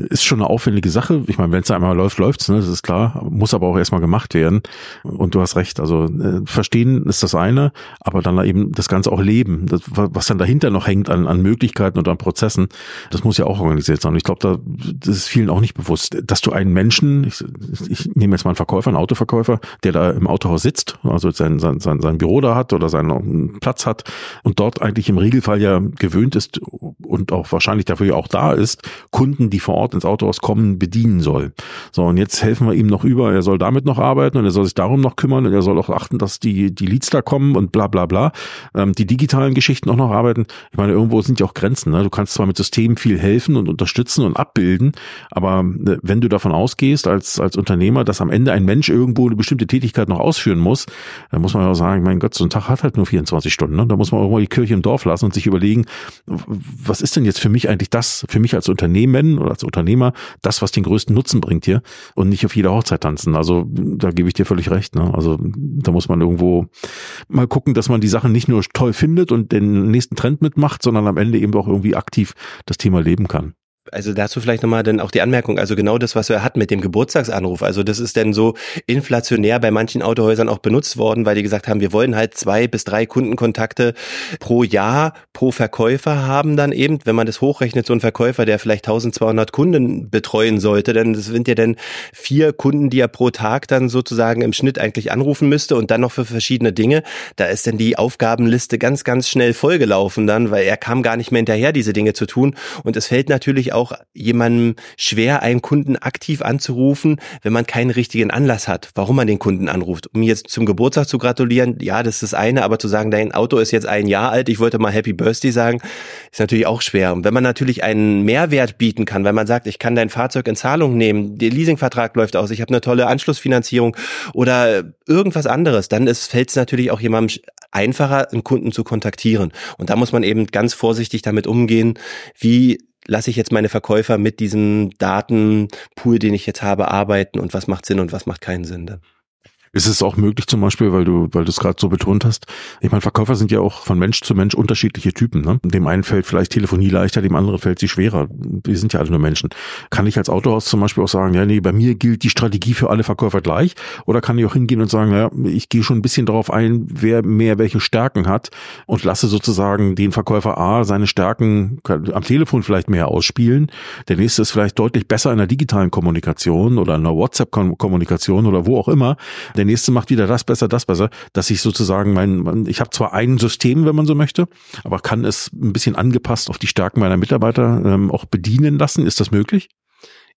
ist schon eine aufwendige Sache. Ich meine, wenn es einmal läuft, läuft's, ne? das ist klar. Muss aber auch erstmal gemacht werden. Und du hast recht. Also äh, verstehen ist das eine, aber dann eben das Ganze auch leben. Das, was dann dahinter noch hängt an, an Möglichkeiten und an Prozessen, das muss ja auch organisiert sein. Und ich glaube, da das ist vielen auch nicht bewusst, dass du einen Menschen, ich, ich nehme jetzt mal einen Verkäufer, einen Autoverkäufer, der da im Autohaus sitzt, also sein, sein, sein, sein Büro da hat oder seinen Platz hat und dort eigentlich im Regelfall ja gewöhnt ist und auch wahrscheinlich dafür ja auch da ist, Kunden, die vor Ort ins Autohaus kommen, bedienen soll. So, und jetzt helfen wir ihm noch über, er soll damit noch arbeiten und er soll sich darum noch kümmern und er soll auch achten, dass die, die Leads da kommen und bla bla bla. Ähm, die digitalen Geschichten auch noch arbeiten. Ich meine, irgendwo sind ja auch Grenzen. Ne? Du kannst zwar mit Systemen viel helfen und unterstützen und abbilden, aber äh, wenn du davon ausgehst als, als Unternehmer, dass am Ende ein Mensch irgendwo eine bestimmte Tätigkeit noch ausführen muss, dann muss man ja sagen, mein Gott, so ein Tag hat halt nur 24 Stunden. Ne? Da muss man irgendwo die Kirche im Dorf lassen und sich überlegen, was ist denn jetzt für mich eigentlich das, für mich als Unternehmen oder als Unternehmer, das, was den größten Nutzen bringt hier und nicht auf jeder Hochzeit tanzen. Also da gebe ich dir völlig recht. Ne? Also da muss man irgendwo mal gucken, dass man die Sachen nicht nur toll findet und den nächsten Trend mitmacht, sondern am Ende eben auch irgendwie aktiv das Thema leben kann also dazu vielleicht nochmal dann auch die Anmerkung, also genau das, was er hat mit dem Geburtstagsanruf, also das ist denn so inflationär bei manchen Autohäusern auch benutzt worden, weil die gesagt haben, wir wollen halt zwei bis drei Kundenkontakte pro Jahr pro Verkäufer haben dann eben, wenn man das hochrechnet, so ein Verkäufer, der vielleicht 1200 Kunden betreuen sollte, dann sind ja dann vier Kunden, die er pro Tag dann sozusagen im Schnitt eigentlich anrufen müsste und dann noch für verschiedene Dinge, da ist dann die Aufgabenliste ganz, ganz schnell vollgelaufen dann, weil er kam gar nicht mehr hinterher, diese Dinge zu tun. Und es fällt natürlich auch jemandem schwer, einen Kunden aktiv anzurufen, wenn man keinen richtigen Anlass hat, warum man den Kunden anruft. Um jetzt zum Geburtstag zu gratulieren, ja, das ist das eine, aber zu sagen, dein Auto ist jetzt ein Jahr alt, ich wollte mal Happy Birthday sagen, ist natürlich auch schwer. Und wenn man natürlich einen Mehrwert bieten kann, weil man sagt, ich kann dein Fahrzeug in Zahlung nehmen, der Leasingvertrag läuft aus, ich habe eine tolle Anschlussfinanzierung oder irgendwas anderes, dann fällt es natürlich auch jemandem einfacher, einen Kunden zu kontaktieren. Und da muss man eben ganz vorsichtig damit umgehen, wie lasse ich jetzt meine Verkäufer mit diesem Datenpool, den ich jetzt habe, arbeiten und was macht Sinn und was macht keinen Sinn. Dann. Ist es auch möglich zum Beispiel, weil du, weil du es gerade so betont hast, ich meine, Verkäufer sind ja auch von Mensch zu Mensch unterschiedliche Typen. Ne? Dem einen fällt vielleicht Telefonie leichter, dem anderen fällt sie schwerer. Wir sind ja alle nur Menschen. Kann ich als Autohaus zum Beispiel auch sagen, ja, nee, bei mir gilt die Strategie für alle Verkäufer gleich? Oder kann ich auch hingehen und sagen, ja, ich gehe schon ein bisschen darauf ein, wer mehr welche Stärken hat und lasse sozusagen den Verkäufer A seine Stärken am Telefon vielleicht mehr ausspielen. Der nächste ist vielleicht deutlich besser in der digitalen Kommunikation oder in der WhatsApp-Kommunikation oder wo auch immer der nächste macht wieder das besser, das besser, dass ich sozusagen mein, ich habe zwar ein System, wenn man so möchte, aber kann es ein bisschen angepasst auf die Stärken meiner Mitarbeiter ähm, auch bedienen lassen. Ist das möglich?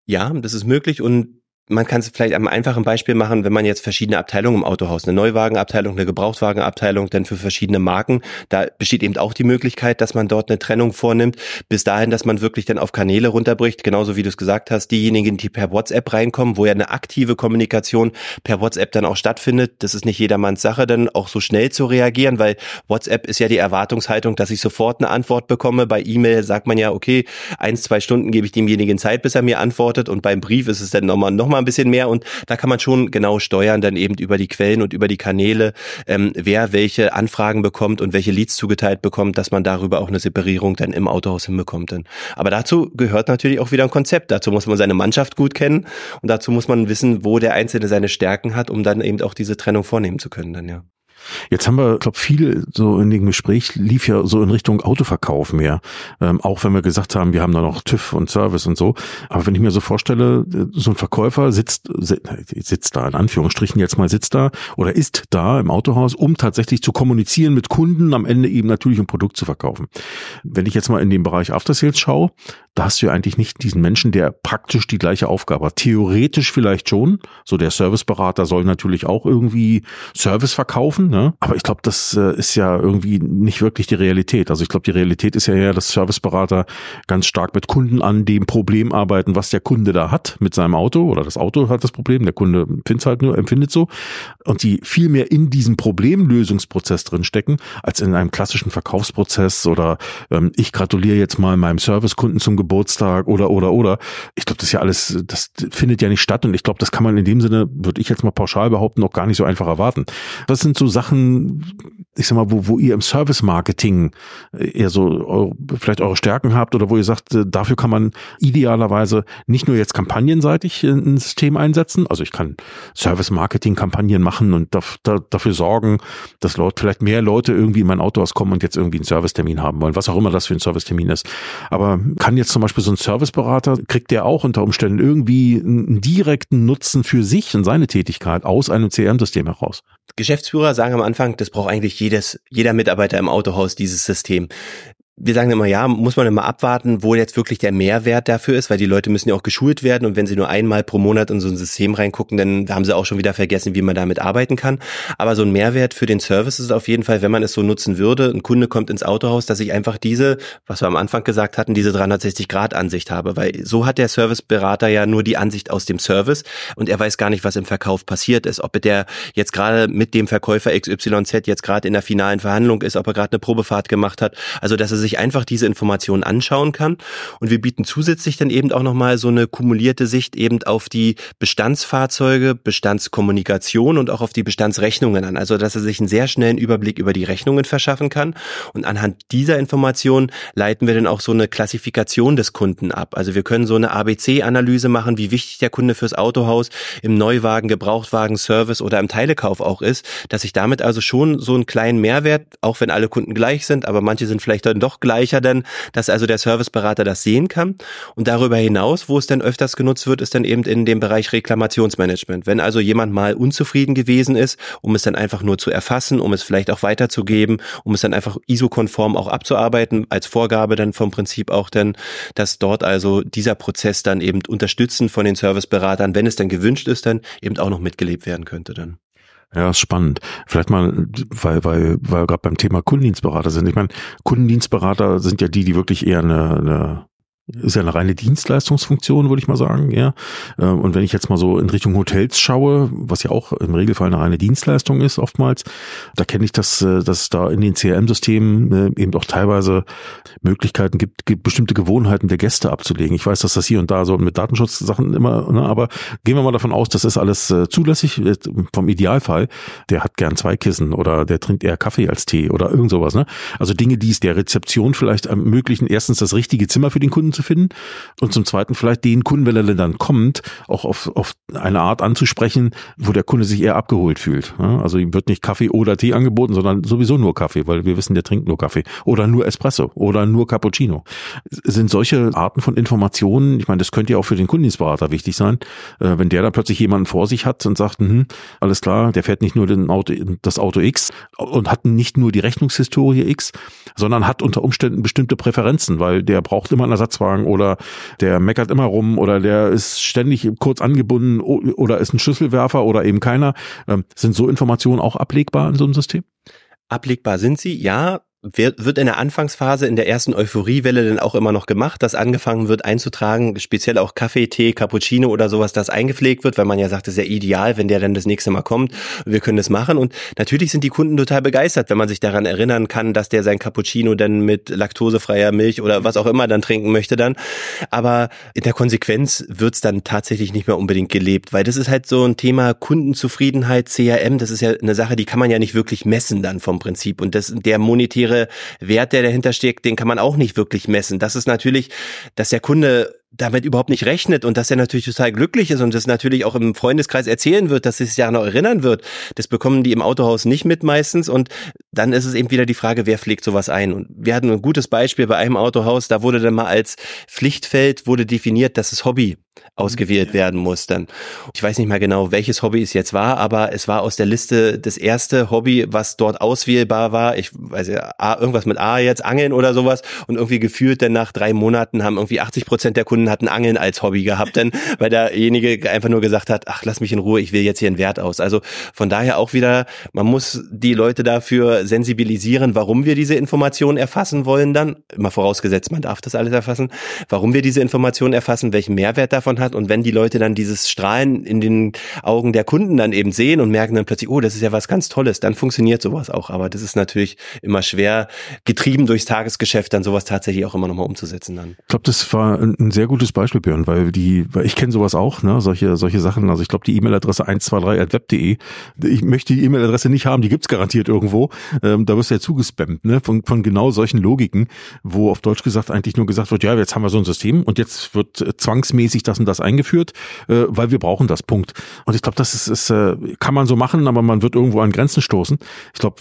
Ja, das ist möglich und man kann es vielleicht am einfachen Beispiel machen, wenn man jetzt verschiedene Abteilungen im Autohaus, eine Neuwagenabteilung, eine Gebrauchtwagenabteilung, dann für verschiedene Marken, da besteht eben auch die Möglichkeit, dass man dort eine Trennung vornimmt, bis dahin, dass man wirklich dann auf Kanäle runterbricht, genauso wie du es gesagt hast, diejenigen, die per WhatsApp reinkommen, wo ja eine aktive Kommunikation per WhatsApp dann auch stattfindet, das ist nicht jedermanns Sache, dann auch so schnell zu reagieren, weil WhatsApp ist ja die Erwartungshaltung, dass ich sofort eine Antwort bekomme. Bei E-Mail sagt man ja, okay, eins, zwei Stunden gebe ich demjenigen Zeit, bis er mir antwortet und beim Brief ist es dann nochmal, nochmal mal ein bisschen mehr und da kann man schon genau steuern, dann eben über die Quellen und über die Kanäle, ähm, wer welche Anfragen bekommt und welche Leads zugeteilt bekommt, dass man darüber auch eine Separierung dann im Autohaus hinbekommt. Dann. Aber dazu gehört natürlich auch wieder ein Konzept. Dazu muss man seine Mannschaft gut kennen und dazu muss man wissen, wo der Einzelne seine Stärken hat, um dann eben auch diese Trennung vornehmen zu können. Dann ja. Jetzt haben wir, glaube viel so in dem Gespräch lief ja so in Richtung Autoverkauf mehr. Ähm, auch wenn wir gesagt haben, wir haben da noch TÜV und Service und so. Aber wenn ich mir so vorstelle, so ein Verkäufer sitzt, sitzt da in Anführungsstrichen jetzt mal sitzt da oder ist da im Autohaus, um tatsächlich zu kommunizieren mit Kunden, am Ende eben natürlich ein Produkt zu verkaufen. Wenn ich jetzt mal in den Bereich After Sales schaue, da hast du ja eigentlich nicht diesen Menschen, der praktisch die gleiche Aufgabe hat. Theoretisch vielleicht schon. So der Serviceberater soll natürlich auch irgendwie Service verkaufen, ne? Aber ich glaube, das äh, ist ja irgendwie nicht wirklich die Realität. Also ich glaube, die Realität ist ja eher, dass Serviceberater ganz stark mit Kunden an dem Problem arbeiten, was der Kunde da hat mit seinem Auto oder das Auto hat das Problem, der Kunde empfindet halt nur, empfindet so. Und die viel mehr in diesem Problemlösungsprozess drin stecken, als in einem klassischen Verkaufsprozess oder ähm, ich gratuliere jetzt mal meinem Servicekunden zum Geburtstag oder oder oder. Ich glaube, das ist ja alles, das findet ja nicht statt und ich glaube, das kann man in dem Sinne, würde ich jetzt mal pauschal behaupten, noch gar nicht so einfach erwarten. Das sind so Sachen, ich sag mal, wo, wo ihr im Service-Marketing eher so eure, vielleicht eure Stärken habt oder wo ihr sagt, äh, dafür kann man idealerweise nicht nur jetzt kampagnenseitig ein System einsetzen, also ich kann Service-Marketing-Kampagnen machen und da, da, dafür sorgen, dass Leute, vielleicht mehr Leute irgendwie in mein Autohaus kommen und jetzt irgendwie einen Servicetermin haben wollen, was auch immer das für ein Servicetermin ist. Aber kann jetzt zum Beispiel so ein Serviceberater, kriegt der auch unter Umständen irgendwie einen direkten Nutzen für sich und seine Tätigkeit aus einem CRM-System heraus? Geschäftsführer sagen am Anfang, das braucht eigentlich jedes, jeder Mitarbeiter im Autohaus, dieses System wir sagen immer, ja, muss man immer abwarten, wo jetzt wirklich der Mehrwert dafür ist, weil die Leute müssen ja auch geschult werden und wenn sie nur einmal pro Monat in so ein System reingucken, dann haben sie auch schon wieder vergessen, wie man damit arbeiten kann. Aber so ein Mehrwert für den Service ist auf jeden Fall, wenn man es so nutzen würde, ein Kunde kommt ins Autohaus, dass ich einfach diese, was wir am Anfang gesagt hatten, diese 360-Grad-Ansicht habe, weil so hat der Serviceberater ja nur die Ansicht aus dem Service und er weiß gar nicht, was im Verkauf passiert ist, ob der jetzt gerade mit dem Verkäufer XYZ jetzt gerade in der finalen Verhandlung ist, ob er gerade eine Probefahrt gemacht hat, also dass er sich einfach diese Informationen anschauen kann. Und wir bieten zusätzlich dann eben auch nochmal so eine kumulierte Sicht eben auf die Bestandsfahrzeuge, Bestandskommunikation und auch auf die Bestandsrechnungen an. Also dass er sich einen sehr schnellen Überblick über die Rechnungen verschaffen kann. Und anhand dieser Informationen leiten wir dann auch so eine Klassifikation des Kunden ab. Also wir können so eine ABC-Analyse machen, wie wichtig der Kunde fürs Autohaus im Neuwagen, Gebrauchtwagen, Service oder im Teilekauf auch ist, dass ich damit also schon so einen kleinen Mehrwert, auch wenn alle Kunden gleich sind, aber manche sind vielleicht dann doch noch gleicher denn, dass also der Serviceberater das sehen kann. Und darüber hinaus, wo es dann öfters genutzt wird, ist dann eben in dem Bereich Reklamationsmanagement. Wenn also jemand mal unzufrieden gewesen ist, um es dann einfach nur zu erfassen, um es vielleicht auch weiterzugeben, um es dann einfach ISO-konform auch abzuarbeiten, als Vorgabe dann vom Prinzip auch dann, dass dort also dieser Prozess dann eben unterstützen von den Serviceberatern, wenn es dann gewünscht ist, dann eben auch noch mitgelebt werden könnte dann. Ja, ist spannend. Vielleicht mal, weil, weil, weil wir gerade beim Thema Kundendienstberater sind. Ich meine, Kundendienstberater sind ja die, die wirklich eher eine, eine ist ja eine reine Dienstleistungsfunktion, würde ich mal sagen, ja. Ähm, und wenn ich jetzt mal so in Richtung Hotels schaue, was ja auch im Regelfall eine reine Dienstleistung ist oftmals, da kenne ich das, äh, dass da in den CRM-Systemen äh, eben auch teilweise Möglichkeiten gibt, bestimmte Gewohnheiten der Gäste abzulegen. Ich weiß, dass das hier und da so mit Datenschutzsachen immer, ne, aber gehen wir mal davon aus, das ist alles äh, zulässig vom Idealfall. Der hat gern zwei Kissen oder der trinkt eher Kaffee als Tee oder irgend sowas, ne? Also Dinge, die es der Rezeption vielleicht ermöglichen, erstens das richtige Zimmer für den Kunden zu finden und zum Zweiten vielleicht den Kunden, wenn er dann kommt, auch auf, auf eine Art anzusprechen, wo der Kunde sich eher abgeholt fühlt. Also ihm wird nicht Kaffee oder Tee angeboten, sondern sowieso nur Kaffee, weil wir wissen, der trinkt nur Kaffee oder nur Espresso oder nur Cappuccino. Sind solche Arten von Informationen, ich meine, das könnte ja auch für den Kundendienstberater wichtig sein, äh, wenn der da plötzlich jemanden vor sich hat und sagt, hm, alles klar, der fährt nicht nur den Auto, das Auto X und hat nicht nur die Rechnungshistorie X, sondern hat unter Umständen bestimmte Präferenzen, weil der braucht immer einen Ersatzwagen Gebrauchtwagen oder der meckert immer rum oder der ist ständig kurz angebunden oder ist ein Schlüsselwerfer oder eben keiner. Ähm, sind so Informationen auch ablegbar in so einem System? Ablegbar sind sie, ja wird, in der Anfangsphase, in der ersten Euphoriewelle dann auch immer noch gemacht, dass angefangen wird einzutragen, speziell auch Kaffee, Tee, Cappuccino oder sowas, das eingepflegt wird, weil man ja sagt, das ist ja ideal, wenn der dann das nächste Mal kommt. Wir können das machen. Und natürlich sind die Kunden total begeistert, wenn man sich daran erinnern kann, dass der sein Cappuccino dann mit laktosefreier Milch oder was auch immer dann trinken möchte dann. Aber in der Konsequenz wird's dann tatsächlich nicht mehr unbedingt gelebt, weil das ist halt so ein Thema Kundenzufriedenheit, CRM, das ist ja eine Sache, die kann man ja nicht wirklich messen dann vom Prinzip. Und das, der monetäre monetäre Wert, der dahinter steckt, den kann man auch nicht wirklich messen. Das ist natürlich, dass der Kunde damit überhaupt nicht rechnet und dass er natürlich total glücklich ist und das natürlich auch im Freundeskreis erzählen wird, dass es sich ja noch erinnern wird. Das bekommen die im Autohaus nicht mit meistens und dann ist es eben wieder die Frage, wer pflegt sowas ein? Und wir hatten ein gutes Beispiel bei einem Autohaus, da wurde dann mal als Pflichtfeld wurde definiert, dass es Hobby ausgewählt werden muss dann. Ich weiß nicht mehr genau, welches Hobby es jetzt war, aber es war aus der Liste das erste Hobby, was dort auswählbar war. Ich weiß ja, irgendwas mit A jetzt, Angeln oder sowas. Und irgendwie gefühlt dann nach drei Monaten haben irgendwie 80 Prozent der Kunden hatten Angeln als Hobby gehabt, denn weil derjenige einfach nur gesagt hat, ach, lass mich in Ruhe, ich will jetzt hier einen Wert aus. Also von daher auch wieder, man muss die Leute dafür sensibilisieren, warum wir diese Informationen erfassen wollen dann. Immer vorausgesetzt, man darf das alles erfassen. Warum wir diese Informationen erfassen, welchen Mehrwert davon hat. Und wenn die Leute dann dieses Strahlen in den Augen der Kunden dann eben sehen und merken dann plötzlich, oh, das ist ja was ganz Tolles, dann funktioniert sowas auch. Aber das ist natürlich immer schwer, getrieben durchs Tagesgeschäft, dann sowas tatsächlich auch immer nochmal umzusetzen dann. Ich glaube, das war ein sehr gutes Beispiel, Björn, weil die, weil ich kenne sowas auch, ne, solche, solche Sachen. Also ich glaube, die E-Mail-Adresse 123.web.de, ich möchte die E-Mail-Adresse nicht haben, die gibt's garantiert irgendwo. Ähm, da wirst du ja zugespammt, ne, von, von genau solchen Logiken, wo auf Deutsch gesagt eigentlich nur gesagt wird, ja, jetzt haben wir so ein System und jetzt wird zwangsmäßig das und das eingeführt, äh, weil wir brauchen das, Punkt. Und ich glaube, das ist, ist äh, kann man so machen, aber man wird irgendwo an Grenzen stoßen. Ich glaube,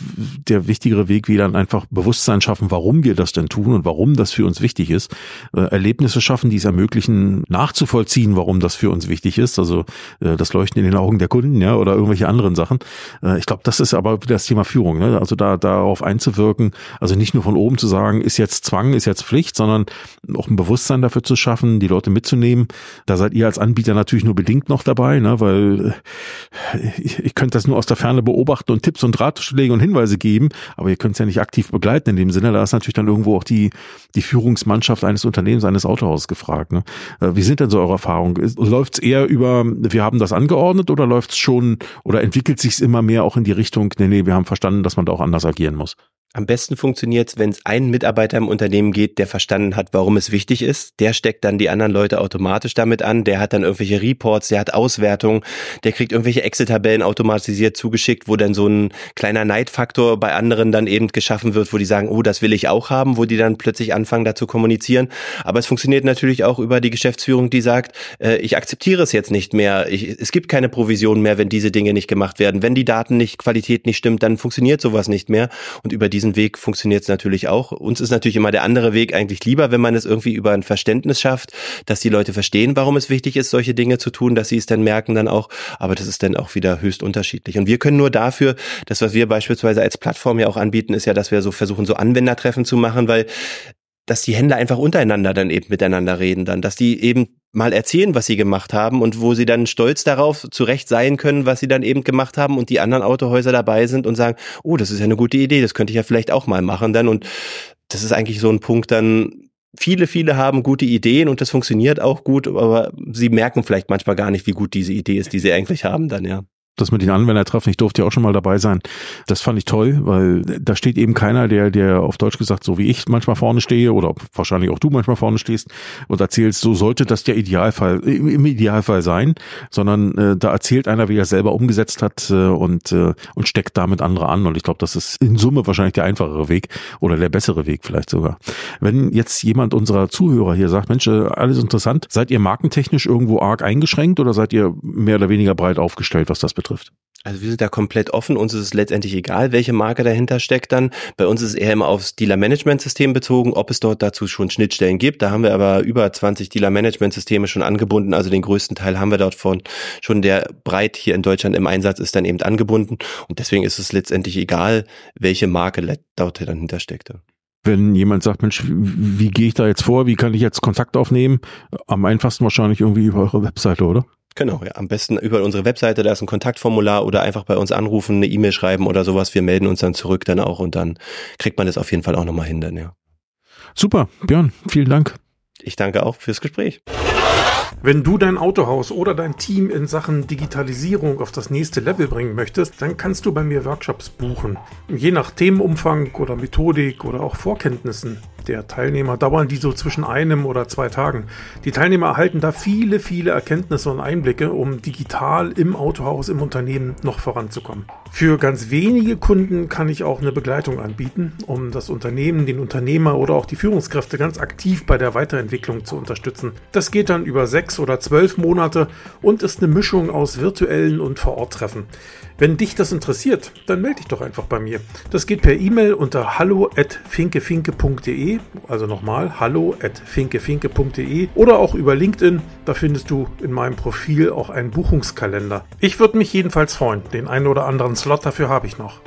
der wichtigere Weg wäre dann einfach Bewusstsein schaffen, warum wir das denn tun und warum das für uns wichtig ist. Äh, Erlebnisse schaffen, die es ermöglichen, nachzuvollziehen, warum das für uns wichtig ist. Also äh, das Leuchten in den Augen der Kunden, ja, oder irgendwelche anderen Sachen. Äh, ich glaube, das ist aber das Thema Führung. Ne? Also da darauf einzuwirken, also nicht nur von oben zu sagen, ist jetzt Zwang, ist jetzt Pflicht, sondern auch ein Bewusstsein dafür zu schaffen, die Leute mitzunehmen. Da seid ihr als Anbieter natürlich nur bedingt noch dabei, ne? weil ich, ich könnte das nur aus der Ferne beobachten und Tipps und Ratschläge und Hinweise geben, aber ihr könnt es ja nicht aktiv begleiten in dem Sinne. Da ist natürlich dann irgendwo auch die, die Führungsmannschaft eines Unternehmens, eines Autohauses gefragt. Ne? Äh, wie sind denn so eure Erfahrungen? Läuft es eher über, wir haben das angeordnet oder läuft es schon oder entwickelt sich immer mehr auch in die Richtung, nee, nee, wir haben verstanden, dass man da auch anders agieren muss? Am besten funktioniert es, wenn es einen Mitarbeiter im Unternehmen geht, der verstanden hat, warum es wichtig ist. Der steckt dann die anderen Leute automatisch damit an. Der hat dann irgendwelche Reports, der hat Auswertungen, der kriegt irgendwelche Excel-Tabellen automatisiert zugeschickt, wo dann so ein kleiner Neidfaktor bei anderen dann eben geschaffen wird, wo die sagen, oh, das will ich auch haben, wo die dann plötzlich anfangen, da zu kommunizieren. Aber es funktioniert natürlich auch über die Geschäftsführung, die sagt, äh, ich akzeptiere es jetzt nicht mehr. Ich, es gibt keine Provision mehr, wenn diese Dinge nicht gemacht werden. Wenn die Daten nicht, Qualität nicht stimmt, dann funktioniert sowas nicht mehr. Und über diese diesen Weg funktioniert es natürlich auch. Uns ist natürlich immer der andere Weg eigentlich lieber, wenn man es irgendwie über ein Verständnis schafft, dass die Leute verstehen, warum es wichtig ist, solche Dinge zu tun, dass sie es dann merken dann auch. Aber das ist dann auch wieder höchst unterschiedlich. Und wir können nur dafür, das, was wir beispielsweise als Plattform ja auch anbieten, ist ja, dass wir so versuchen, so Anwendertreffen zu machen, weil dass die Händler einfach untereinander dann eben miteinander reden dann, dass die eben mal erzählen, was sie gemacht haben und wo sie dann stolz darauf zurecht sein können, was sie dann eben gemacht haben und die anderen Autohäuser dabei sind und sagen, oh, das ist ja eine gute Idee, das könnte ich ja vielleicht auch mal machen dann. Und das ist eigentlich so ein Punkt dann, viele, viele haben gute Ideen und das funktioniert auch gut, aber sie merken vielleicht manchmal gar nicht, wie gut diese Idee ist, die sie eigentlich haben dann, ja das mit den Anwendertreffen, ich durfte ja auch schon mal dabei sein. Das fand ich toll, weil da steht eben keiner, der, der auf Deutsch gesagt, so wie ich manchmal vorne stehe oder wahrscheinlich auch du manchmal vorne stehst und erzählst, so sollte das der Idealfall, im Idealfall sein, sondern äh, da erzählt einer, wie er selber umgesetzt hat äh, und, äh, und steckt damit andere an. Und ich glaube, das ist in Summe wahrscheinlich der einfachere Weg oder der bessere Weg vielleicht sogar. Wenn jetzt jemand unserer Zuhörer hier sagt, Mensch, äh, alles interessant, seid ihr markentechnisch irgendwo arg eingeschränkt oder seid ihr mehr oder weniger breit aufgestellt, was das betrifft? Betrifft? Also wir sind da komplett offen. Uns ist es letztendlich egal, welche Marke dahinter steckt dann. Bei uns ist es eher immer aufs Dealer-Management-System bezogen, ob es dort dazu schon Schnittstellen gibt. Da haben wir aber über 20 Dealer-Management-Systeme schon angebunden. Also den größten Teil haben wir dort von schon der breit hier in Deutschland im Einsatz ist dann eben angebunden. Und deswegen ist es letztendlich egal, welche Marke dort dann hintersteckt. Wenn jemand sagt, Mensch, wie gehe ich da jetzt vor? Wie kann ich jetzt Kontakt aufnehmen? Am einfachsten wahrscheinlich irgendwie über eure Webseite, oder? Genau, ja, am besten über unsere Webseite, da ist ein Kontaktformular oder einfach bei uns anrufen, eine E-Mail schreiben oder sowas. Wir melden uns dann zurück dann auch und dann kriegt man das auf jeden Fall auch nochmal hin dann, ja. Super, Björn, vielen Dank. Ich danke auch fürs Gespräch. Wenn du dein Autohaus oder dein Team in Sachen Digitalisierung auf das nächste Level bringen möchtest, dann kannst du bei mir Workshops buchen. Je nach Themenumfang oder Methodik oder auch Vorkenntnissen. Der Teilnehmer dauern die so zwischen einem oder zwei Tagen. Die Teilnehmer erhalten da viele, viele Erkenntnisse und Einblicke, um digital im Autohaus, im Unternehmen noch voranzukommen. Für ganz wenige Kunden kann ich auch eine Begleitung anbieten, um das Unternehmen, den Unternehmer oder auch die Führungskräfte ganz aktiv bei der Weiterentwicklung zu unterstützen. Das geht dann über sechs oder zwölf Monate und ist eine Mischung aus virtuellen und Vor-Ort-Treffen. Wenn dich das interessiert, dann melde dich doch einfach bei mir. Das geht per E-Mail unter hallo@finkefinke.de, also nochmal hallo@finkefinke.de oder auch über LinkedIn. Da findest du in meinem Profil auch einen Buchungskalender. Ich würde mich jedenfalls freuen. Den einen oder anderen Slot dafür habe ich noch.